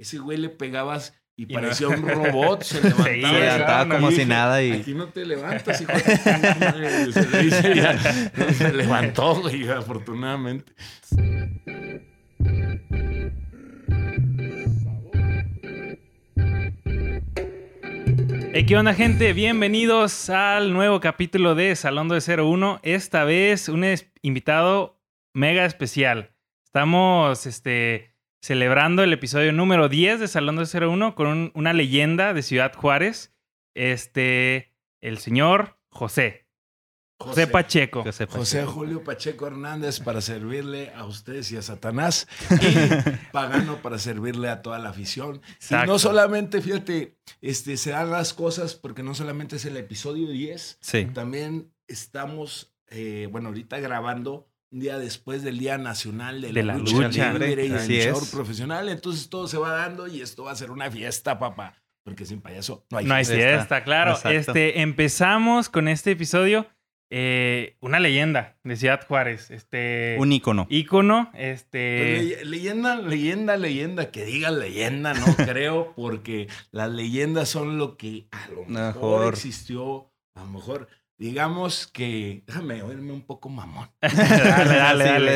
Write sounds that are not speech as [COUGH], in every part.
ese güey le pegabas y, parecía un robot, se [LAUGHS] levantaba. Se levantaba como si nada y... Aquí no te levantas, hijo de Se [LAUGHS] ya, se levantó, güey, afortunadamente. ¿Qué onda gente? Bienvenidos al nuevo capítulo de Salón de 01. Esta vez un invitado mega especial. Estamos este, celebrando el episodio número 10 de Salón de 01 con una leyenda de Ciudad Juárez. Este, el señor José. José, Pacheco. José, Julio Pacheco Hernández para servirle a ustedes y a Satanás. [LAUGHS] Y Pagano para servirle a toda la afición. Y no solamente, fíjate, este, se dan las cosas porque no solamente es el episodio 10, también estamos, eh, bueno, ahorita grabando un día después del Día Nacional de, la, lucha, libre y el profesional. Entonces todo se va dando y esto va a ser una fiesta, papá. Porque sin payaso no hay no fiesta. No hay fiesta, claro. Este, empezamos con este episodio eh, una leyenda de Ciudad Juárez. Este, un ícono. Ícono. Este... Pues, leyenda, leyenda, leyenda. Que diga leyenda, no [LAUGHS] creo, porque las leyendas son lo que a lo mejor, existió. A lo mejor, digamos que. Déjame oírme un poco mamón. [LAUGHS] dale, dale, dale.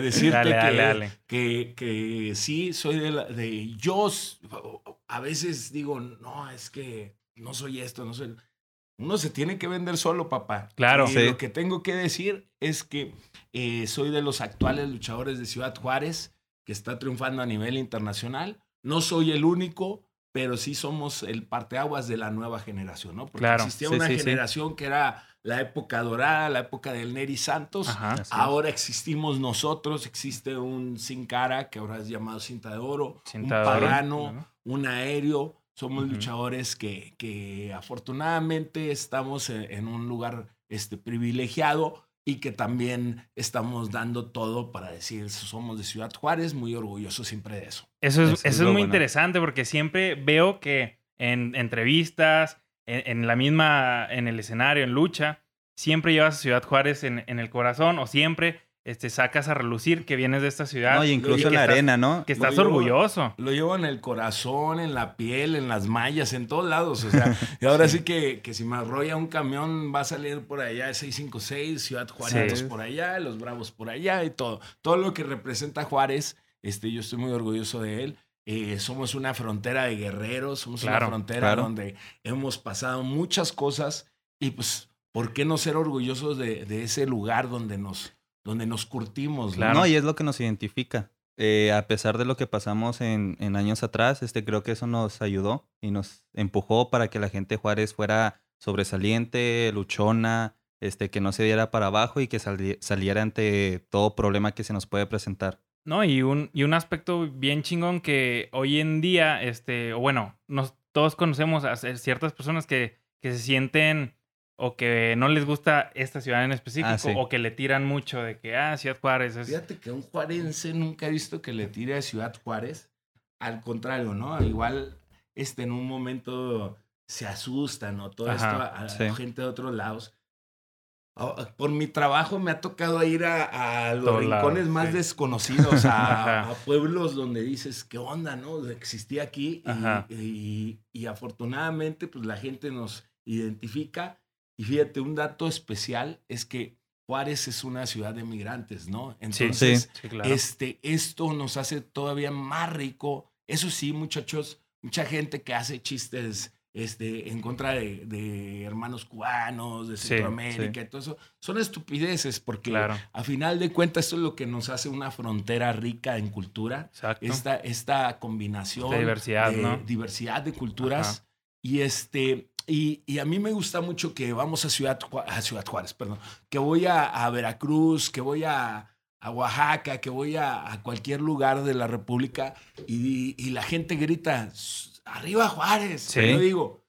decirte que, que, sí, soy de, la, de. Yo a veces digo, no, es que no soy esto, no soy uno se tiene que vender solo, papá. Claro. Y lo que tengo que decir es que eh, soy de los actuales luchadores de Ciudad Juárez, que está triunfando a nivel internacional. No soy el único, pero sí somos el parteaguas de la nueva generación, ¿no? Porque existía una generación que era la época dorada, la época del Neri Santos. ahora existimos nosotros, existe un Sin Cara, que ahora es llamado Cinta de Oro, un Pagano, un Aéreo. Somos luchadores que, que, afortunadamente estamos en, un lugar este, privilegiado y que también estamos dando todo para decir somos de Ciudad Juárez, muy orgullosos siempre de eso. Eso es, eso es, muy interesante porque siempre veo que en entrevistas, en, la misma, en el escenario, en lucha, siempre llevas a Ciudad Juárez en, en el corazón o siempre este, sacas a relucir que vienes de esta ciudad. No, y incluso en la arena, ¿no? Que estás orgulloso. Lo llevo en el corazón, en la piel, en las mallas, en todos lados. O sea, y ahora sí que, que si me arrolla un camión, va a salir por allá 656, Ciudad Juárez por allá, Los Bravos por allá y todo. Todo lo que representa Juárez, este, yo estoy muy orgulloso de él. Eh, somos una frontera de guerreros, somos una frontera donde hemos pasado muchas cosas y pues, ¿por qué no ser orgullosos de, de ese lugar donde nos donde nos curtimos. No, y es lo que nos identifica. Eh, a pesar de lo que pasamos en, en, años atrás, este, creo que eso nos ayudó y nos empujó para que la gente de Juárez fuera sobresaliente, luchona, este, que no se diera para abajo y que saliera ante todo problema que se nos puede presentar. No, y un, y un aspecto bien chingón que hoy en día, este, o bueno, nos, todos conocemos a ciertas personas que, que se sienten o que no les gusta esta ciudad en específico, ah, o que le tiran mucho de que, ah, Ciudad Juárez es... Fíjate que un juarense nunca he visto que le tire a Ciudad Juárez. Al contrario, ¿no? Igual, este, en un momento se asustan, ¿no? Todo esto a, gente de otros lados. Por mi trabajo me ha tocado ir a, los rincones más desconocidos, [LAUGHS] a, pueblos donde dices, ¿qué onda, no? Existía aquí y, y afortunadamente, pues la gente nos identifica y fíjate, un dato especial es que Juárez es una ciudad de migrantes, ¿no? Entonces, este, esto nos hace todavía más rico. Eso sí, muchachos, mucha gente que hace chistes este, en contra de, hermanos cubanos, de Centroamérica y todo eso, son estupideces porque a final de cuentas esto es lo que nos hace una frontera rica en cultura. Esta, esta combinación de diversidad, de, diversidad de culturas. Y este, y, a mí me gusta mucho que vamos a Ciudad, a Ciudad Juárez, perdón, que voy a, Veracruz, que voy a, Oaxaca, que voy a, cualquier lugar de la República y, la gente grita, arriba Juárez. Yo digo,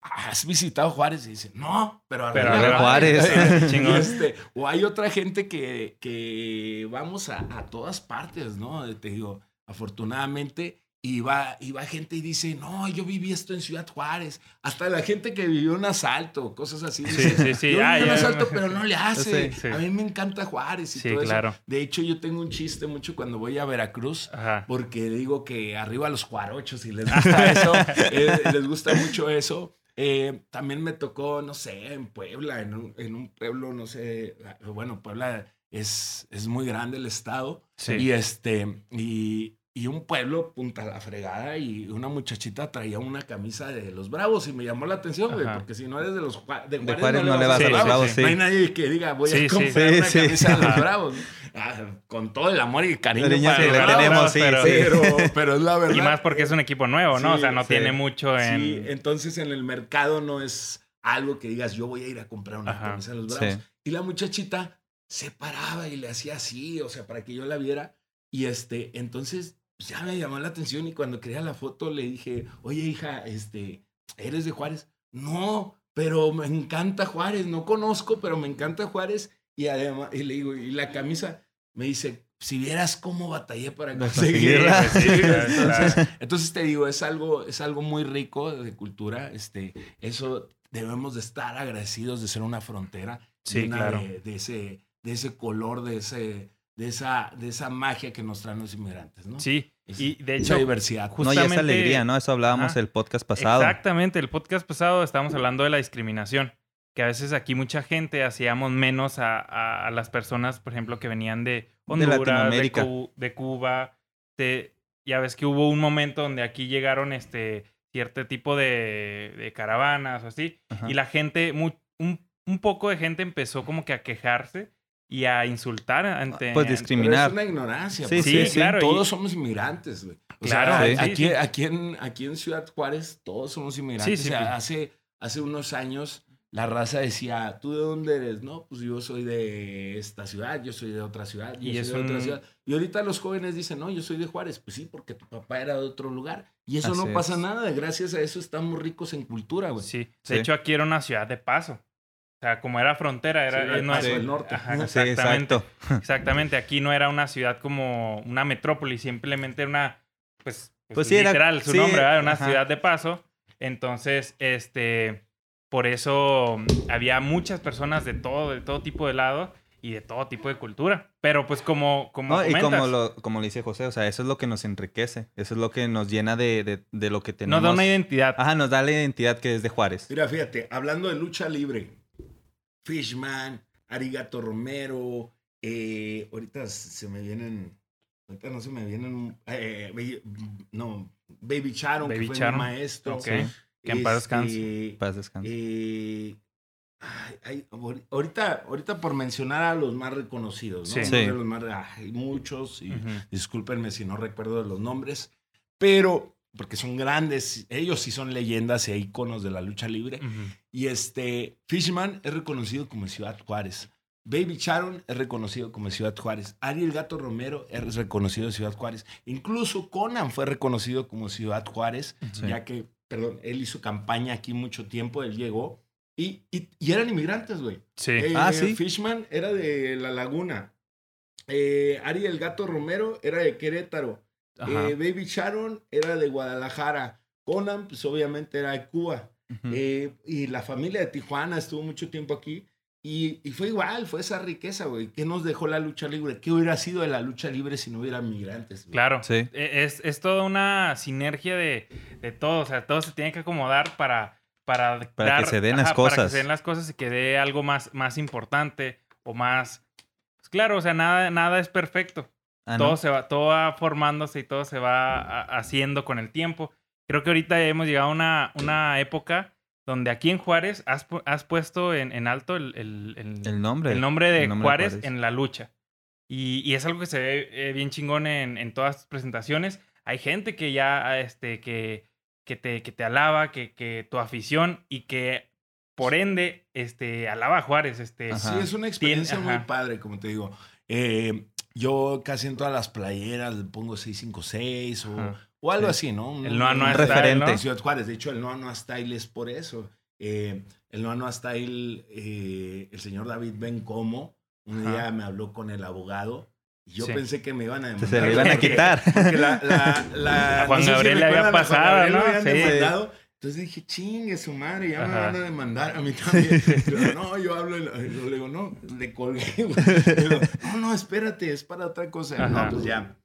¿has visitado Juárez? Y dice, no, pero arriba, Juárez. [LAUGHS] este, o hay otra gente que, que vamos a, a todas partes, ¿no? Te digo, afortunadamente va, y va gente y dice, no, yo viví esto en Ciudad Juárez. Hasta la gente que vivió un asalto, cosas así. sí, sí, sí. Yo ah, un asalto, pero no le hace. Sí, a mí me encanta Juárez y todo claro. eso. De hecho, yo tengo un chiste mucho cuando voy a Veracruz, porque digo que arriba los cuarochos y les [LAUGHS] gusta eso. Eh, les gusta mucho eso. Eh, también me tocó, no sé, en Puebla, en un, en un pueblo, no sé, bueno, Puebla es, es muy grande el estado. Y este, y, y un pueblo punta la fregada y una muchachita traía una camisa de los Bravos y me llamó la atención, güey, porque si no eres de los de Juárez, no, le vas a los Bravos, no hay nadie que diga voy a comprar una camisa de los [LAUGHS] Bravos. Ah, con todo el amor y el cariño para que le tenemos, sí, pero, [LAUGHS] pero, es la verdad. Y más porque es un equipo nuevo, ¿no? o sea, no tiene mucho en... Sí, entonces en el mercado no es algo que digas yo voy a ir a comprar una camisa de los Bravos. Y la muchachita se paraba y le hacía así, o sea, para que yo la viera. Y este, entonces ya me llamó la atención y cuando quería la foto le dije, oye hija, este, ¿eres de Juárez? No, pero me encanta Juárez, no conozco, pero me encanta Juárez. Y además, y le digo, y la camisa me dice, si vieras cómo batallé para conseguirla. [LAUGHS] entonces, entonces, te digo, es algo, es algo muy rico de cultura. Este, eso debemos de estar agradecidos de ser una frontera. Sí, claro. de, ese, de ese color, de ese de esa, de esa magia que nos traen los inmigrantes, ¿no? Sí, y de hecho... Esa diversidad. Justamente, no, y esa alegría, ¿no? Eso hablábamos el podcast pasado. Exactamente, el podcast pasado estábamos hablando de la discriminación, que a veces aquí mucha gente hacíamos menos a, a, las personas, por ejemplo, que venían de Honduras, de, Latinoamérica. de, Cuba, de, ya ves que hubo un momento donde aquí llegaron este cierto tipo de, de caravanas o así, y la gente, un, un poco de gente empezó como que a quejarse y a insultar ante... Pues discriminar. es una ignorancia. Sí, sí, claro. Todos somos inmigrantes, güey. claro. aquí, Aquí, en, aquí en Ciudad Juárez todos somos inmigrantes. O sea, hace, hace unos años la raza decía, ¿tú de dónde eres? No, pues yo soy de esta ciudad, yo soy de otra ciudad, y soy de otra ciudad. Y ahorita los jóvenes dicen, no, yo soy de Juárez. Pues sí, porque tu papá era de otro lugar. Y eso no pasa nada. Gracias a eso estamos ricos en cultura, güey. Sí. De hecho, aquí era una ciudad de paso. O sea, como era frontera, era el, el norte. exactamente. exactamente. Aquí no era una ciudad como una metrópoli, simplemente era una, pues, pues, pues literal, su nombre, era una ciudad de paso. Entonces, este, por eso había muchas personas de todo, de todo tipo de lado y de todo tipo de cultura. Pero pues como, como y como lo, como le dice José, o sea, eso es lo que nos enriquece, eso es lo que nos llena de, de, de lo que tenemos. Nos da una identidad. Ajá, nos da la identidad que es de Juárez. Mira, fíjate, hablando de lucha libre, Fishman, Arigato Romero, eh, ahorita se me vienen, ahorita no se me vienen, eh, no, Baby Charon, que fue mi maestro. Que en paz descanse. Este, paz descanse. Eh, ahorita, ahorita por mencionar a los más reconocidos, ¿no? Sí. Los más, hay muchos, y discúlpenme si no recuerdo los nombres, pero porque son grandes, ellos sí son leyendas e iconos de la lucha libre. Y este, Fishman es reconocido como Ciudad Juárez. Baby Charon es reconocido como Ciudad Juárez. Ariel Gato Romero es reconocido Ciudad Juárez. Incluso Conan fue reconocido como Ciudad Juárez, ya que, perdón, él hizo campaña aquí mucho tiempo, él llegó. Y, y, eran inmigrantes, güey. Sí. Eh, ah, sí. Fishman era de La Laguna. Eh, Ariel Gato Romero era de Querétaro. Eh, Baby Sharon era de Guadalajara. Conan, pues obviamente era de Cuba. Eh, y la familia de Tijuana estuvo mucho tiempo aquí. Y, y fue igual, fue esa riqueza, güey. ¿Qué nos dejó la lucha libre? ¿Qué hubiera sido de la lucha libre si no hubiera migrantes? Claro, sí. E, es, es toda una sinergia de, de todo. O sea, todo se tiene que acomodar para, para, para que se den las cosas. Para que se den las cosas y que dé algo más, más importante o más. Pues claro, o sea, nada, nada es perfecto. Ah, todo se va, todo va formándose y todo se va haciendo con el tiempo. Creo que ahorita hemos llegado a una, una época donde aquí en Juárez has, has puesto en, en alto el, el, nombre, el nombre de, Juárez, en la lucha. Y, y, es algo que se ve eh, bien chingón en, en todas tus presentaciones. Hay gente que ya, este, que, que, te, que te alaba, que, que tu afición y que por ende, este, alaba a Juárez. Este, sí, es una experiencia muy padre, como te digo. Eh, yo casi en todas las playeras le pongo 656 o, o algo así, ¿no? el Noa Noa referente. Ciudad Juárez. De hecho, el Noa Noa Style es por eso. Eh, el Noa Noa Style, eh, el señor David Ben Como, un día me habló con el abogado Yo pensé que me iban a demandar. Se le iban a quitar. Porque la, la, [LAUGHS] a Juan Gabriel le había pasado, ¿no? Sí. Entonces dije, chingue su madre, ya me van a demandar a mí también. [LAUGHS] no, yo hablo, le digo, no, le colgué. [LAUGHS] no, no, espérate, es para otra cosa. No, pues ya.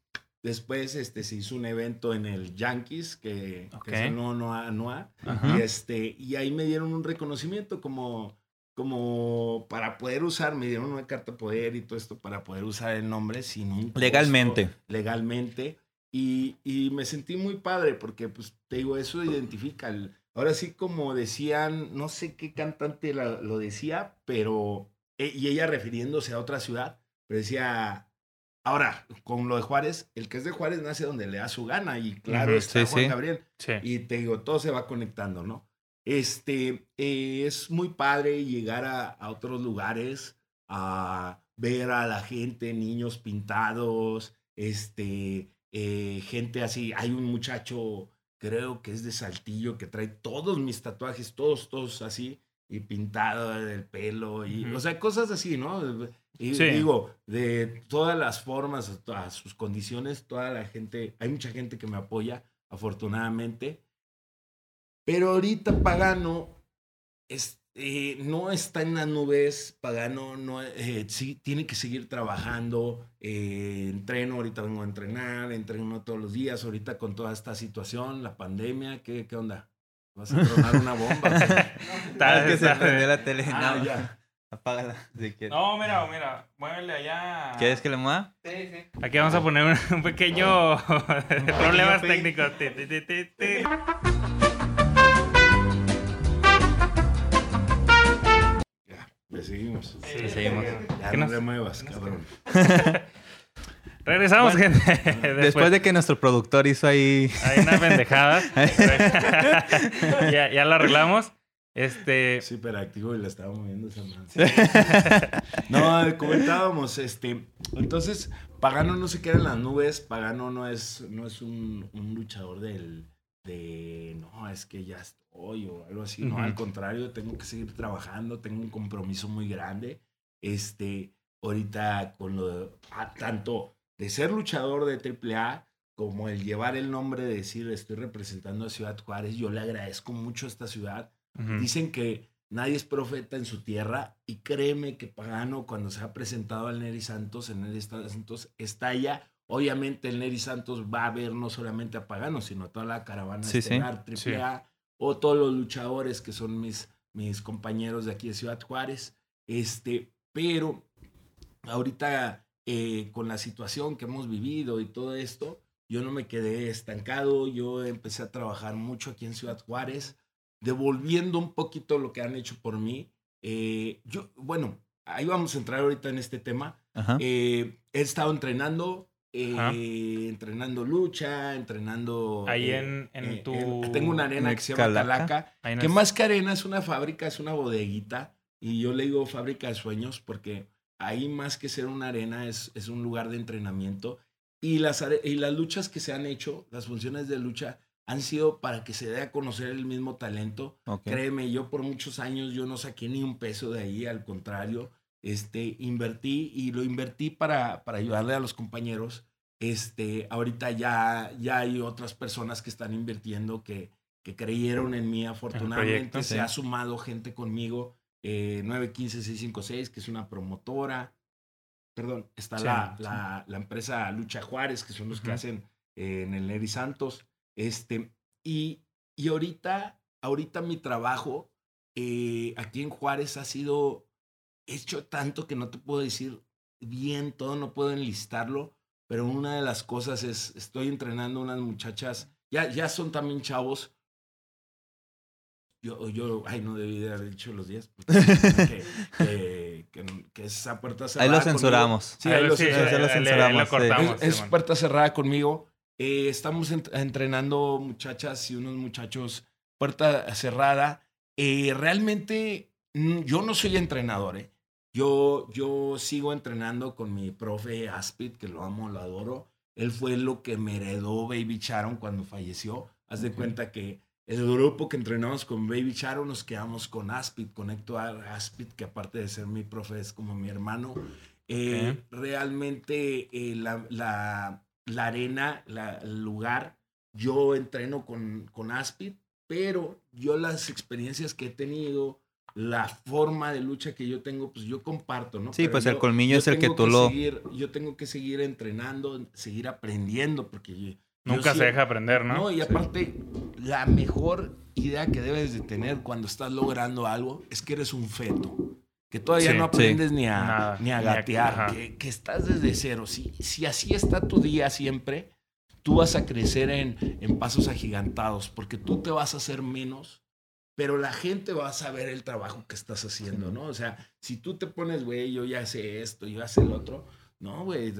Después este, se hizo un evento en el Yankees, que, que es no, no, no, y, este, y ahí me dieron un reconocimiento como, como para poder usar, me dieron una carta de poder y todo esto para poder usar el nombre sin un Legalmente. legalmente. Y, y, me sentí muy padre porque, pues, te digo, eso identifica. ahora sí, como decían, no sé qué cantante lo decía, pero, e, y ella refiriéndose a otra ciudad, pero decía, ahora, con lo de Juárez, el que es de Juárez nace donde le da su gana y claro, está Juan Gabriel. Y te digo, todo se va conectando, ¿no? Este, eh, es muy padre llegar a, a otros lugares, a ver a la gente, niños pintados, este, eh, gente así. Hay un muchacho, creo que es de Saltillo, que trae todos mis tatuajes, todos, todos así, y pintado del pelo, y, o sea, cosas así, ¿no? Y digo, de todas las formas, todas sus condiciones, toda la gente, hay mucha gente que me apoya, afortunadamente. Pero ahorita Pagano es, eh, no está en las nubes, Pagano no, eh, sí, tiene que seguir trabajando, eh, entreno, ahorita vengo a entrenar, entreno todos los días, ahorita con toda esta situación, la pandemia, ¿qué, qué onda? ¿Vas a tronar una bomba? [LAUGHS] [LAUGHS] Tal que se prendió la tele. Ah, no, ya. Apágala si quieres. No, mira, mira, muévele allá. ¿Quieres que le mueva? Sí, sí. Aquí vamos a poner un, pequeño [LAUGHS] problemas técnicos. Le seguimos. Sí, seguimos. Ya no te muevas, cabrón. [LAUGHS] Regresamos, gente. [LAUGHS] Después, de que nuestro productor hizo ahí... Hay una pendejada. [LAUGHS] ya, ya lo arreglamos. Este... Sí, activo y la estaba moviendo esa mano. no, comentábamos, este... Entonces, Pagano no se queda en las nubes. Pagano no es, no es un, un luchador del... De, no, es que ya hoy o algo así. No, al contrario, tengo que seguir trabajando, tengo un compromiso muy grande. Este, ahorita con lo de, ah, tanto de ser luchador de AAA como el llevar el nombre de decir estoy representando a Ciudad Juárez, yo le agradezco mucho a esta ciudad. Dicen que nadie es profeta en su tierra y créeme que Pagano cuando se ha presentado al Neri Santos, en Neri Santos estalla. Obviamente el Neri Santos va a ver no solamente a Pagano, sino a toda la caravana de estelar, AAA, o todos los luchadores que son mis, mis compañeros de aquí de Ciudad Juárez. Este, pero ahorita eh, con la situación que hemos vivido y todo esto, yo no me quedé estancado, yo empecé a trabajar mucho aquí en Ciudad Juárez, devolviendo un poquito lo que han hecho por mí. Eh, yo, bueno, ahí vamos a entrar ahorita en este tema. Eh, he estado entrenando, eh, entrenando lucha, entrenando... Ahí en, en tu... tengo una arena que se llama Calaca, que más que arena es una fábrica, es una bodeguita, y yo le digo fábrica de sueños porque ahí más que ser una arena es, es un lugar de entrenamiento, y las, y las luchas que se han hecho, las funciones de lucha, han sido para que se dé a conocer el mismo talento. Créeme, yo por muchos años yo no saqué ni un peso de ahí, al contrario, este, invertí y lo invertí para, para ayudarle a los compañeros. Este, ahorita ya, ya hay otras personas que están invirtiendo que, que creyeron en mí. Afortunadamente se ha sumado gente conmigo. Eh, 915-656, que es una promotora. Perdón, está la, la, la, empresa Lucha Juárez, que son los que hacen eh, en el Neri Santos. Este, y, y ahorita, ahorita mi trabajo eh, aquí en Juárez ha sido hecho tanto que no te puedo decir bien todo, no puedo enlistarlo, pero una de las cosas es, estoy entrenando unas muchachas, ya, ya son también chavos. Yo, yo, ay, no debí de haber dicho los días. [LAUGHS] Que, que, esa puerta cerrada. Ahí lo censuramos. Sí, ahí lo, censuramos. es, puerta cerrada conmigo. Eh, estamos entrenando muchachas y unos muchachos puerta cerrada. Eh, realmente yo no soy entrenador, ¿eh? Yo, yo sigo entrenando con mi profe Aspid, que lo amo, lo adoro. Él fue lo que me heredó Baby Charon cuando falleció. Haz de cuenta que el grupo que entrenamos con Baby Charon nos quedamos con Aspid, con Héctor Aspid, que aparte de ser mi profe es como mi hermano. Eh, realmente eh, la, la, la, arena, la, el lugar, yo entreno con, con Aspid, pero yo las experiencias que he tenido, la forma de lucha que yo tengo, pues yo comparto, ¿no? Sí, pues el colmillo es el que tú lo... yo tengo que seguir entrenando, seguir aprendiendo, porque... Nunca se deja aprender, ¿no? No, y aparte, la mejor idea que debes de tener cuando estás logrando algo es que eres un feto. Que todavía no aprendes ni, a, ni a gatear, que, que, estás desde cero. Si, si así está tu día siempre, tú vas a crecer en, en pasos agigantados, porque tú te vas a hacer menos pero la gente va a saber el trabajo que estás haciendo, ¿no? O sea, si tú te pones, güey, yo ya sé esto, yo ya sé el otro, no, güey.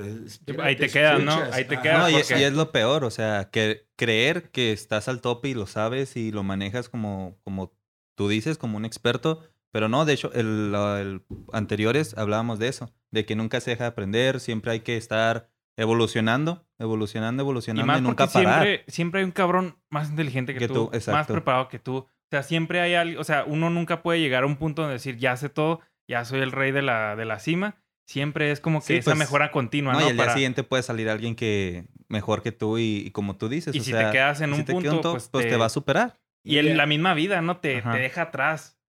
Ahí te quedan, ¿no? Ahí te quedan. No, y, es lo peor, o sea, que creer que estás al tope y lo sabes y lo manejas como, como tú dices, como un experto, pero no, de hecho, el, el anteriores hablábamos de eso, de que nunca se deja de aprender, siempre hay que estar evolucionando, evolucionando, evolucionando y, nunca parar. Siempre, siempre hay un cabrón más inteligente que, tú, más preparado que tú. O sea, siempre hay algo, o sea, uno nunca puede llegar a un punto de decir, ya sé todo, ya soy el rey de la, de la cima. Siempre es como que esa pues, mejora continua, ¿no? y al día siguiente puede salir alguien que mejor que tú y, como tú dices. Y si te quedas en un punto, pues, pues te... va a superar. Y en la misma vida, ¿no? Te, te deja atrás.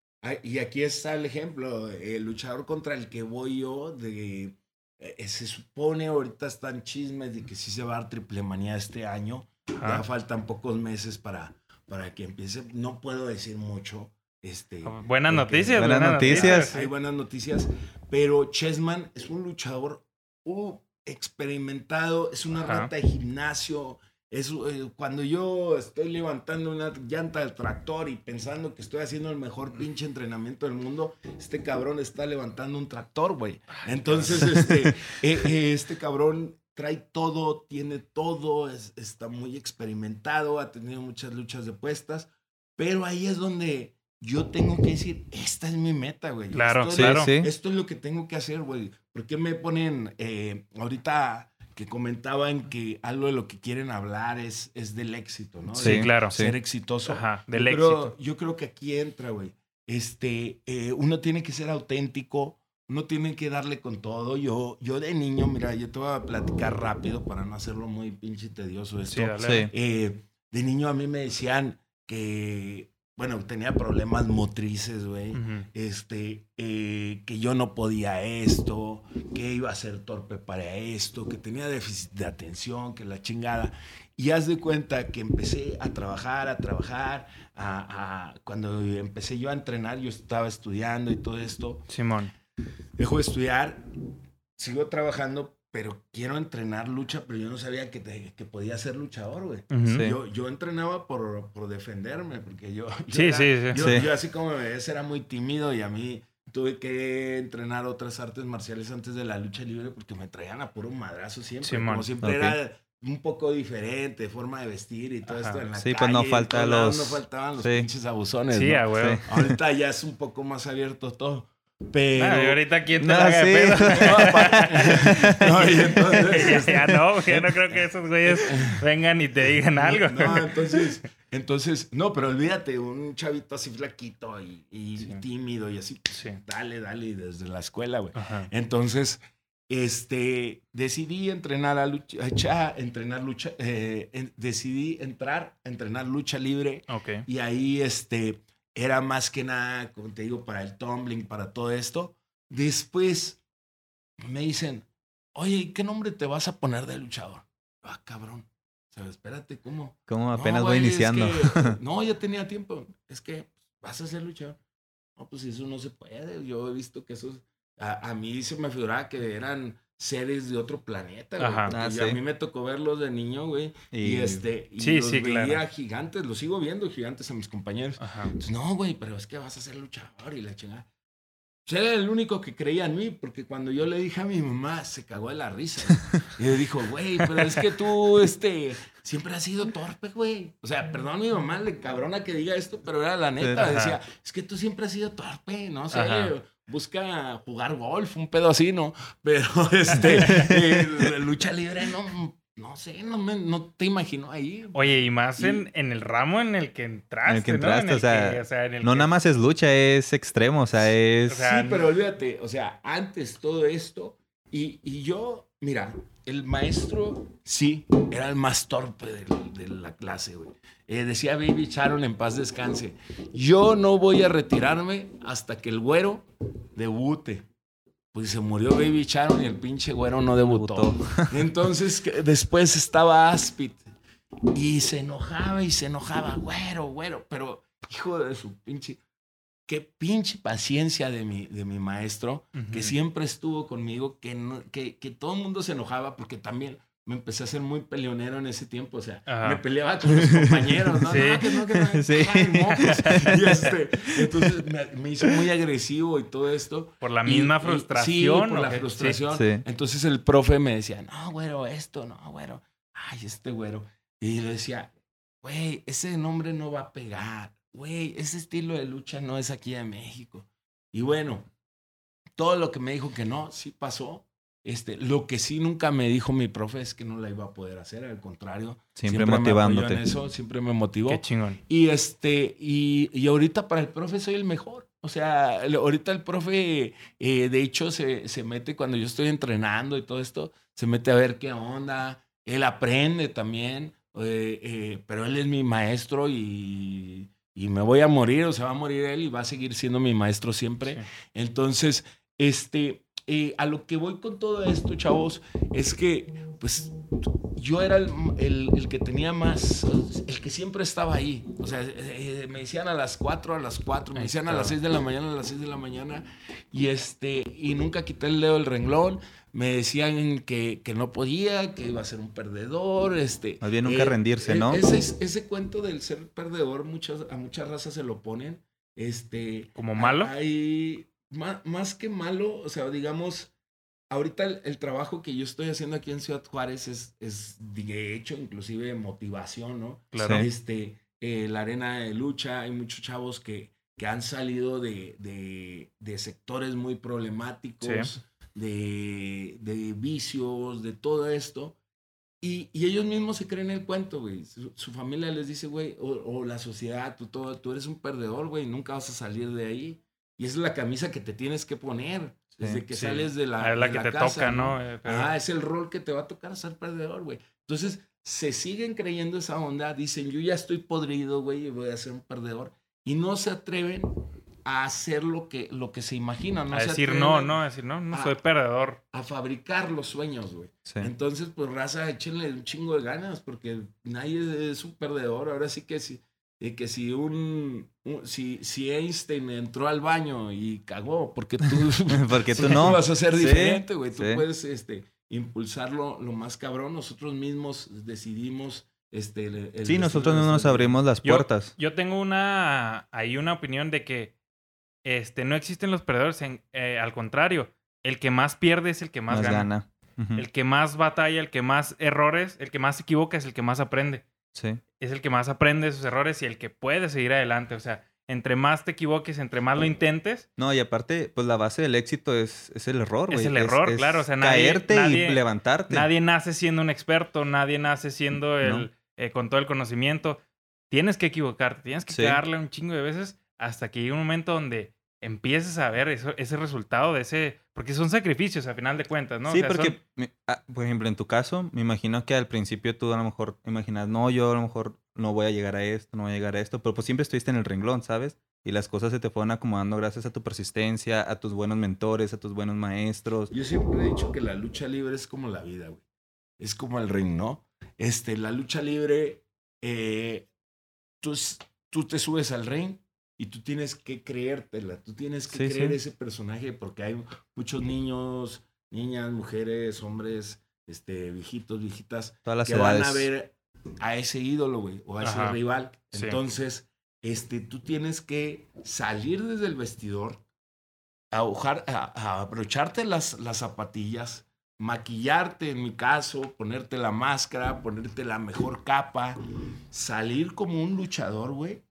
Y aquí está el ejemplo, el luchador contra el que voy yo, de eh, se supone ahorita están chismes de que sí se va a dar triple manía este año. Ya faltan pocos meses para, para que empiece. No puedo decir mucho. Este, ah, buenas noticias, buenas, noticias. Hay buenas noticias, pero Chessman es un luchador uh, experimentado, es una rata de gimnasio. Es, eh, cuando yo estoy levantando una llanta del tractor y pensando que estoy haciendo el mejor pinche entrenamiento del mundo, este cabrón está levantando un tractor, güey. Entonces, este, [LAUGHS] eh, eh, este cabrón trae todo, tiene todo, está muy experimentado, ha tenido muchas luchas de puestas, pero ahí es donde yo tengo que decir, esta es mi meta, güey. Claro, esto claro. Esto es lo que tengo que hacer, güey. ¿Por qué me ponen eh, ahorita que comentaban que algo de lo que quieren hablar es, es del éxito, ¿no? Sí, claro. Ser exitoso. Ajá, del yo éxito. Creo, yo creo que aquí entra, güey. Este, eh, uno tiene que ser auténtico, no tienen que darle con todo. Yo, yo de niño, mira, yo te voy a platicar rápido para no hacerlo muy pinche tedioso esto. Eh, de niño a mí me decían que, bueno, tenía problemas motrices, güey. Este, eh, que yo no podía esto, que iba a ser torpe para esto, que tenía déficit de atención, que la chingada. Y haz de cuenta que empecé a trabajar, a trabajar, a, cuando empecé yo a entrenar, yo estaba estudiando y todo esto. Simón dejo de estudiar, sigo trabajando, pero quiero entrenar lucha, pero yo no sabía que, que podía ser luchador, güey. yo, yo entrenaba por, por defenderme, porque yo... sí, sí, sí, yo, así como me ves, era muy tímido y a mí tuve que entrenar otras artes marciales antes de la lucha libre porque me traían a puro madrazo siempre. como siempre era un poco diferente, forma de vestir y todo esto en la Sí, pues no falta los... No faltaban los pinches abusones, Sí, güey. Ahorita ya es un poco más abierto todo. Pero. ahorita quién te no, haga de pedo. [LAUGHS] No, y entonces. [LAUGHS] ya, no, ya no creo que esos güeyes vengan y te digan algo. No, [LAUGHS] entonces. Entonces, no, pero olvídate, un chavito así flaquito y, tímido y así. Sí. Dale, dale, desde la escuela, güey. Entonces, este, decidí entrenar a lucha, entrenar lucha, eh, decidí entrar a entrenar lucha libre. Ok. Y ahí, este era más que nada, como te digo, para el tumbling, para todo esto. Después me dicen, oye, ¿qué nombre te vas a poner de luchador? Ah, cabrón. O sea, espérate, ¿cómo? ¿Cómo apenas voy iniciando? [LAUGHS] no, ya tenía tiempo. Es que vas a ser luchador. No, pues eso no se puede. Yo he visto que eso... A, a mí se me figuraba que eran seres de otro planeta, güey. Ah, a mí me tocó verlos de niño, güey. Y, este, y sí, los sí, veía gigantes, los sigo viendo gigantes a mis compañeros. Entonces, no, güey, pero es que vas a ser luchador y la chingada. Yo era el único que creía en mí, porque cuando yo le dije a mi mamá, se cagó de la risa. y le dijo, güey, pero es que tú, este, siempre has sido torpe, güey. O sea, perdón mi mamá, le cabrona que diga esto, pero era la neta. Decía, es que tú siempre has sido torpe, no sé busca jugar golf, un pedo así, ¿no? Pero [LAUGHS] este, eh, lucha libre, no, no sé, no, me, no te imagino ahí. Oye, y más En, en, el ramo en el que entraste. En el que entraste, ¿no? o, sea, no nada más es lucha, es extremo, o sea, es. sí, pero olvídate, o sea, antes todo esto, Y, y yo, mira, el maestro, sí, era el más torpe de, de la clase, güey. Eh, decía Baby Sharon en paz descanse. Yo no voy a retirarme hasta que el güero debute. Pues se murió Baby Sharon y el pinche güero no debutó. [LAUGHS] Entonces después estaba Aspit y se enojaba y se enojaba, güero, güero, pero hijo de su pinche qué pinche paciencia de mi, de mi maestro, que siempre estuvo conmigo, que, que, que, todo el mundo se enojaba porque también me empecé a ser muy peleonero en ese tiempo, o sea, me peleaba con los compañeros, ¿no? [LAUGHS] Sí. No, que no, que no, [LAUGHS] sí. y este, entonces me, hizo muy agresivo y todo esto. Por la misma frustración. sí, por la frustración. Entonces el profe me decía, no, güero, esto, no, güero, ay, este güero. Y yo decía, güey, ese nombre no va a pegar güey, ese estilo de lucha no es aquí en México. Y bueno, todo lo que me dijo que no, sí pasó. Este, lo que sí nunca me dijo mi profe es que no la iba a poder hacer, al contrario. Siempre, motivándote. Me eso, siempre me motivó. Qué chingón. Y este, y, y, ahorita para el profe soy el mejor. O sea, ahorita el profe, eh, de hecho, se, se mete cuando yo estoy entrenando y todo esto, se mete a ver qué onda. Él aprende también, eh, eh, pero él es mi maestro y y me voy a morir o se va a morir él y va a seguir siendo mi maestro siempre. Entonces, este, eh, a lo que voy con todo esto, chavos, es que, pues, yo era el, el, que tenía más, el que siempre estaba ahí. O sea, eh, me decían a las 4, a las 4, me decían a las 6 de la mañana, a las 6 de la mañana, y este, y nunca quité el dedo del renglón me decían que, que, no podía, que iba a ser un perdedor. Este, Más bien nunca eh, rendirse, ¿no? Ese, ese, cuento del ser perdedor, muchas, a muchas razas se lo ponen. Este, ¿Como malo? Hay, más, más, que malo, o sea, digamos, ahorita el, trabajo que yo estoy haciendo aquí en Ciudad Juárez es, es de hecho, inclusive motivación, ¿no? Claro. Este, eh, la arena de lucha, hay muchos chavos que, que han salido de, de, de sectores muy problemáticos de, de vicios, de todo esto. Y, y, ellos mismos se creen el cuento, güey. Su, familia les dice, güey, o, la sociedad, tú, todo, tú eres un perdedor, güey, nunca vas a salir de ahí. Y esa es la camisa que te tienes que poner desde que sales de la, es la que te toca, ¿no? Ah, es el rol que te va a tocar ser perdedor, güey. Entonces, se siguen creyendo esa onda, dicen, yo ya estoy podrido, güey, y voy a ser un perdedor. Y no se atreven a hacer lo que, lo que se imagina. ¿no? A decir no, no, a decir no, no soy perdedor. A fabricar los sueños, güey. Entonces, pues raza, échenle un chingo de ganas porque nadie es un perdedor. Ahora sí que si, eh, que si un, si, si Einstein entró al baño y cagó, porque tú, [LAUGHS] porque tú [LAUGHS] no vas a ser diferente, güey. tú puedes este, impulsarlo lo más cabrón. Nosotros mismos decidimos. Este, sí, nosotros no nos abrimos las puertas. Yo, yo tengo una, ahí una opinión de que este, no existen los perdedores. Eh, al contrario, el que más pierde es el que más, gana. El que más batalla, el que más errores, el que más se equivoca es el que más aprende. Sí. Es el que más aprende sus errores y el que puede seguir adelante. O sea, entre más te equivoques, entre más lo intentes. No, y aparte, pues la base del éxito es, es el error, güey. Es el error, claro. O sea, caerte y levantarte. Nadie nace siendo un experto, nadie nace siendo el, eh, con todo el conocimiento. Tienes que equivocarte, tienes que quedarle un chingo de veces hasta que llegue un momento donde empieces a ver eso, ese resultado de ese... Porque son sacrificios a final de cuentas, ¿no? Sí, porque, ah, por ejemplo, en tu caso, me imagino que al principio tú a lo mejor imaginas, no, yo a lo mejor no voy a llegar a esto, no voy a llegar a esto, pero pues siempre estuviste en el renglón, ¿sabes? Y las cosas se te fueron acomodando gracias a tu persistencia, a tus buenos mentores, a tus buenos maestros. Yo siempre he dicho que la lucha libre es como la vida, güey. Es como el ring, ¿no? Este, la lucha libre, eh, tú, tú te subes al ring y tú tienes que creértela, tú tienes que creer ese personaje porque hay muchos niños, niñas, mujeres, hombres, este, viejitos, viejitas que van a ver a ese ídolo, güey, o a ese rival. Entonces, este, tú tienes que salir desde el vestidor, a, a, abrocharte las, las zapatillas, maquillarte, en mi caso, ponerte la máscara, ponerte la mejor capa, salir como un luchador, güey,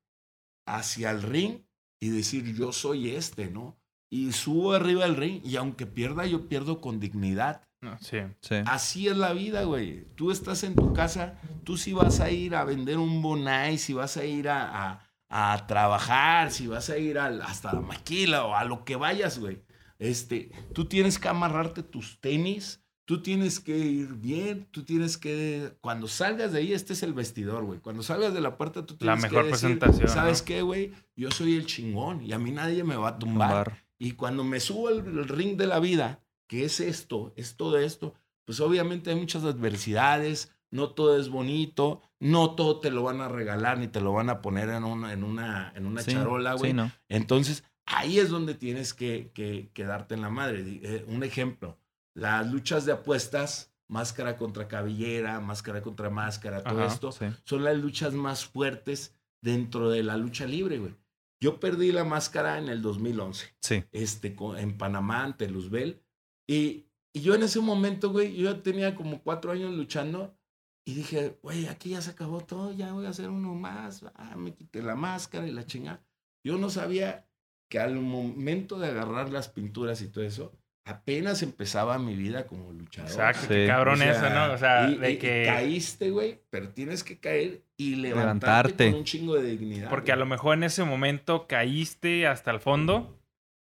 hacia el ring y decir, yo soy este, ¿no? Y subo arriba del ring y aunque pierda, yo pierdo con dignidad. sí, sí. Así es la vida, güey. Tú estás en tu casa, tú sí vas a ir a vender un bonai, si vas a ir a, a, trabajar, si vas a ir hasta la maquila o a lo que vayas, güey. Este, tú tienes que amarrarte tus tenis, tú tienes que ir bien, tú tienes que, cuando salgas de ahí, este es el vestidor, güey. Cuando salgas de la puerta, tú tienes La mejor que decir, presentación, ¿sabes ¿no? qué, güey? Yo soy el chingón y a mí nadie me va a tumbar. Y cuando me subo al al ring de la vida, que es esto, es todo esto, pues obviamente hay muchas adversidades, no todo es bonito, no todo te lo van a regalar ni te lo van a poner en una, en una, en una Sí, charola, güey. Sí, ¿no? Entonces, ahí es donde tienes que, que, que darte en la madre. Eh, un ejemplo, las luchas de apuestas, máscara contra cabellera, máscara contra máscara, todo Ajá, esto, Sí. son las luchas más fuertes dentro de la lucha libre, güey. Yo perdí la máscara en el 2011 Sí. este, en Panamá, ante Luzbel. Y, y yo en ese momento, güey, yo tenía como cuatro años luchando y dije, güey, aquí ya se acabó todo, ya voy a hacer uno más. Ah, me quité la máscara y la chingada. Yo no sabía que al momento de agarrar las pinturas y todo eso, apenas empezaba mi vida como luchador. Exacto, Sí. qué cabrón O sea, eso, ¿no? O sea, y- de y- que... caíste, güey, pero tienes que caer y levantarte, Levantarte. con un chingo de dignidad. Porque a lo mejor en ese momento caíste hasta el fondo,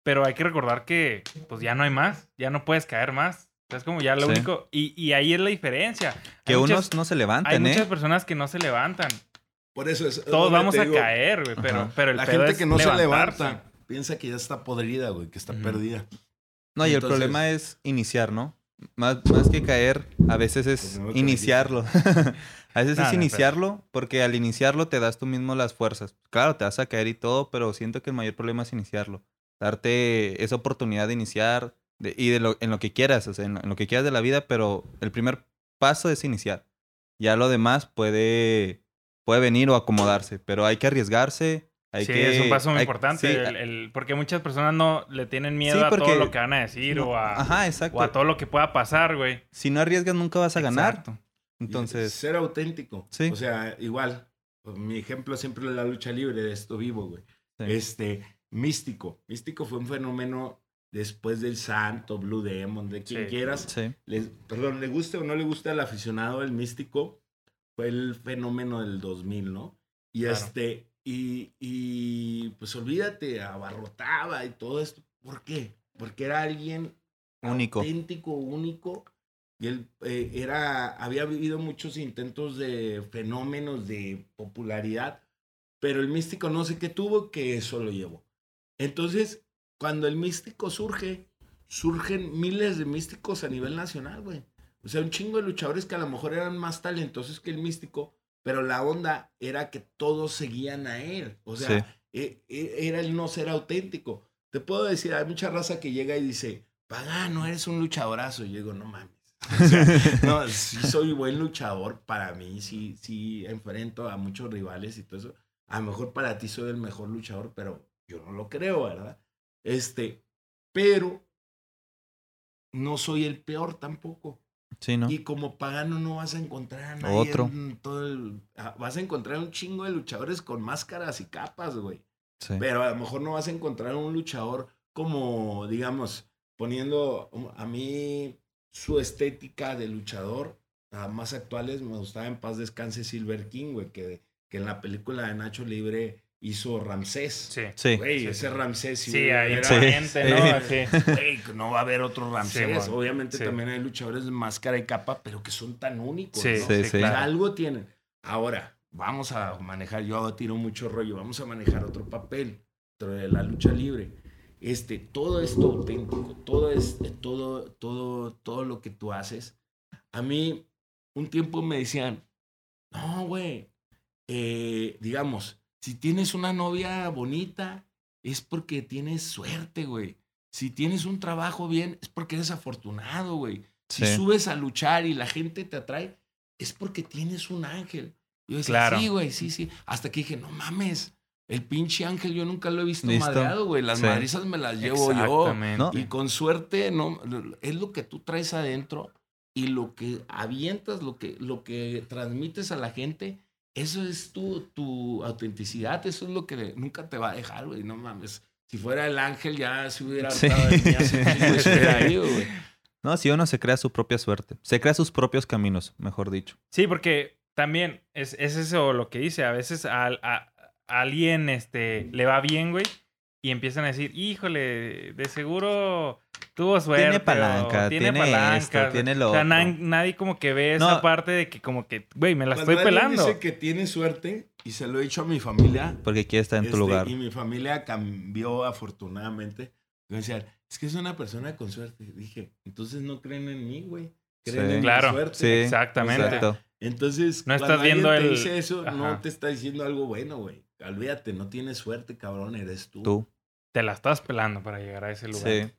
pero hay que recordar que pues ya no hay más, ya no puedes caer más. O sea, es como ya lo Sí. único. Y, y ahí es la diferencia. Que Hay unos muchas- no se Hay levantan, muchas ¿eh? personas que no se levantan. Por eso es. Todos vamos a digo, caer, güey, pero, pero el La pedo gente es que no se levanta piensa que ya está podrida, güey, que está perdida. No, y el problema es iniciar, ¿no? Más, más que caer, a veces es Pues no iniciarlo. [LAUGHS] a veces es iniciarlo, porque al iniciarlo te das tú mismo las fuerzas. Claro, te vas a caer y todo, pero siento que el mayor problema es iniciarlo. Darte esa oportunidad de iniciar de- y de lo, en lo que quieras, o sea, en lo, en lo que quieras de la vida, pero el primer paso es iniciar. Ya lo demás puede, puede venir o acomodarse, pero hay que arriesgarse. Hay sí, que, es un paso muy hay- importante. sí, el- el- porque muchas personas no le tienen miedo Sí, a todo lo que van a decir no, o, a, Ajá, exacto. o a todo lo que pueda pasar, güey. Si no arriesgas, nunca vas a ganar. Exacto. Entonces, Ser auténtico. Sí. O sea, igual. Mi ejemplo siempre es la lucha libre de esto vivo, güey. Sí. Este, Místico. Místico fue un fenómeno después del Santo, Blue Demon, de quien Sí. quieras. sí. Le- perdón, le guste o no le guste al aficionado el Místico, fue el fenómeno del 2000, ¿no? Y Claro. este, y, y pues olvídate, abarrotaba y todo esto. ¿Por qué? Porque era alguien Único. auténtico, único. Y él eh, era, había vivido muchos intentos de fenómenos de popularidad, pero el místico no sé qué tuvo que eso lo llevó. Entonces, cuando el místico surge, surgen miles de místicos a nivel nacional, güey. O sea, un chingo de luchadores que a lo mejor eran más talentosos que el místico, pero la onda era que todos seguían a él. O sea, Sí. e- e- era el no ser auténtico. Te puedo decir, hay mucha raza que llega y dice, Pagano, eres un luchadorazo. Y yo digo, no mames. O sea, [LAUGHS] no, sí soy buen luchador para mí, sí, sí enfrento a muchos rivales y todo eso. A lo mejor para ti soy el mejor luchador, pero yo no lo creo, ¿verdad? Este, pero no soy el peor tampoco. Sí, ¿no? Y como pagano no vas a encontrar a nadie Otro. en todo el- ah, vas a encontrar un chingo de luchadores con máscaras y capas, güey. Sí. Pero a lo mejor no vas a encontrar un luchador como, digamos, poniendo a mí su estética de luchador. A más actuales me gustaba en paz descanse Silver King, güey, que, que en la película de Nacho Libre hizo Ramsés. Sí. Sí. Güey, sí, ese sí. Ramsés sí, Sí, ahí era- ¿no? Sí. Güey, no va a haber otro Ramsés. Sí, Obviamente sí. también hay luchadores de máscara y capa, pero que son tan únicos. Sí, ¿no? Sí, sí, sí. claro. Algo tienen. Ahora, vamos a manejar, yo tiro mucho rollo, vamos a manejar otro papel dentro de la lucha libre. Este, todo esto auténtico, todo es, todo, todo, todo lo que tú haces. A mí, un tiempo me decían, no, güey, eh, digamos, si tienes una novia bonita, es porque tienes suerte, güey. Si tienes un trabajo bien, es porque eres afortunado, güey. Si Sí. subes a luchar y la gente te atrae, es porque tienes un ángel. Yo decía, Claro. sí, güey, sí, sí. Hasta que dije, no mames, el pinche ángel yo nunca lo he visto Listo. madreado, güey. Las Sí. madrizas me las llevo yo. No. Y con suerte, no, es lo que tú traes adentro y lo que avientas, lo que, lo que transmites a la gente, eso es tu, tu autenticidad, eso es lo que nunca te va a dejar, güey. No mames. Si fuera el ángel, ya se hubiera Sí. [LAUGHS] ido, güey. No, si uno se crea su propia suerte. Se crea sus propios caminos, mejor dicho. Sí, porque también es, es eso lo que dice. A veces a, a- a alguien este, le va bien, güey. Y empiezan a decir, híjole, de seguro tuvo suerte. Tiene palanca, tiene, palanca, tiene lo O sea, nadie como que ve esa parte de que como que, güey, me la estoy pelando. dice que tiene suerte y se lo he dicho a mi familia. Porque quiere estar en tu este, lugar. Y mi familia cambió afortunadamente. Me decían, es que es una persona con suerte. Dije, entonces no creen en mí, güey. Creen en claro, mi suerte. Sí, exactamente. entonces, no estás viendo te dice eso, no te está diciendo algo bueno, güey. Olvídate, no tienes suerte, cabrón, eres tú. Tú. Te la estás pelando para llegar a ese lugar. Sí.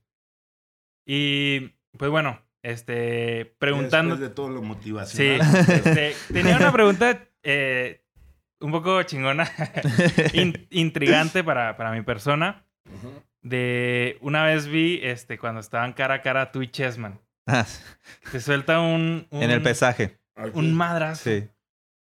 Y, pues bueno, este, preguntando... Después de todo lo motivacional. [LAUGHS] Sí, este, tenía una [LAUGHS] pregunta eh, un poco chingona, [LAUGHS] intrigante para, para mi persona. De una vez vi este cuando estaban cara a cara tú y Chessman. Ah. Te suelta un, En el pesaje. Un madrazo. Sí.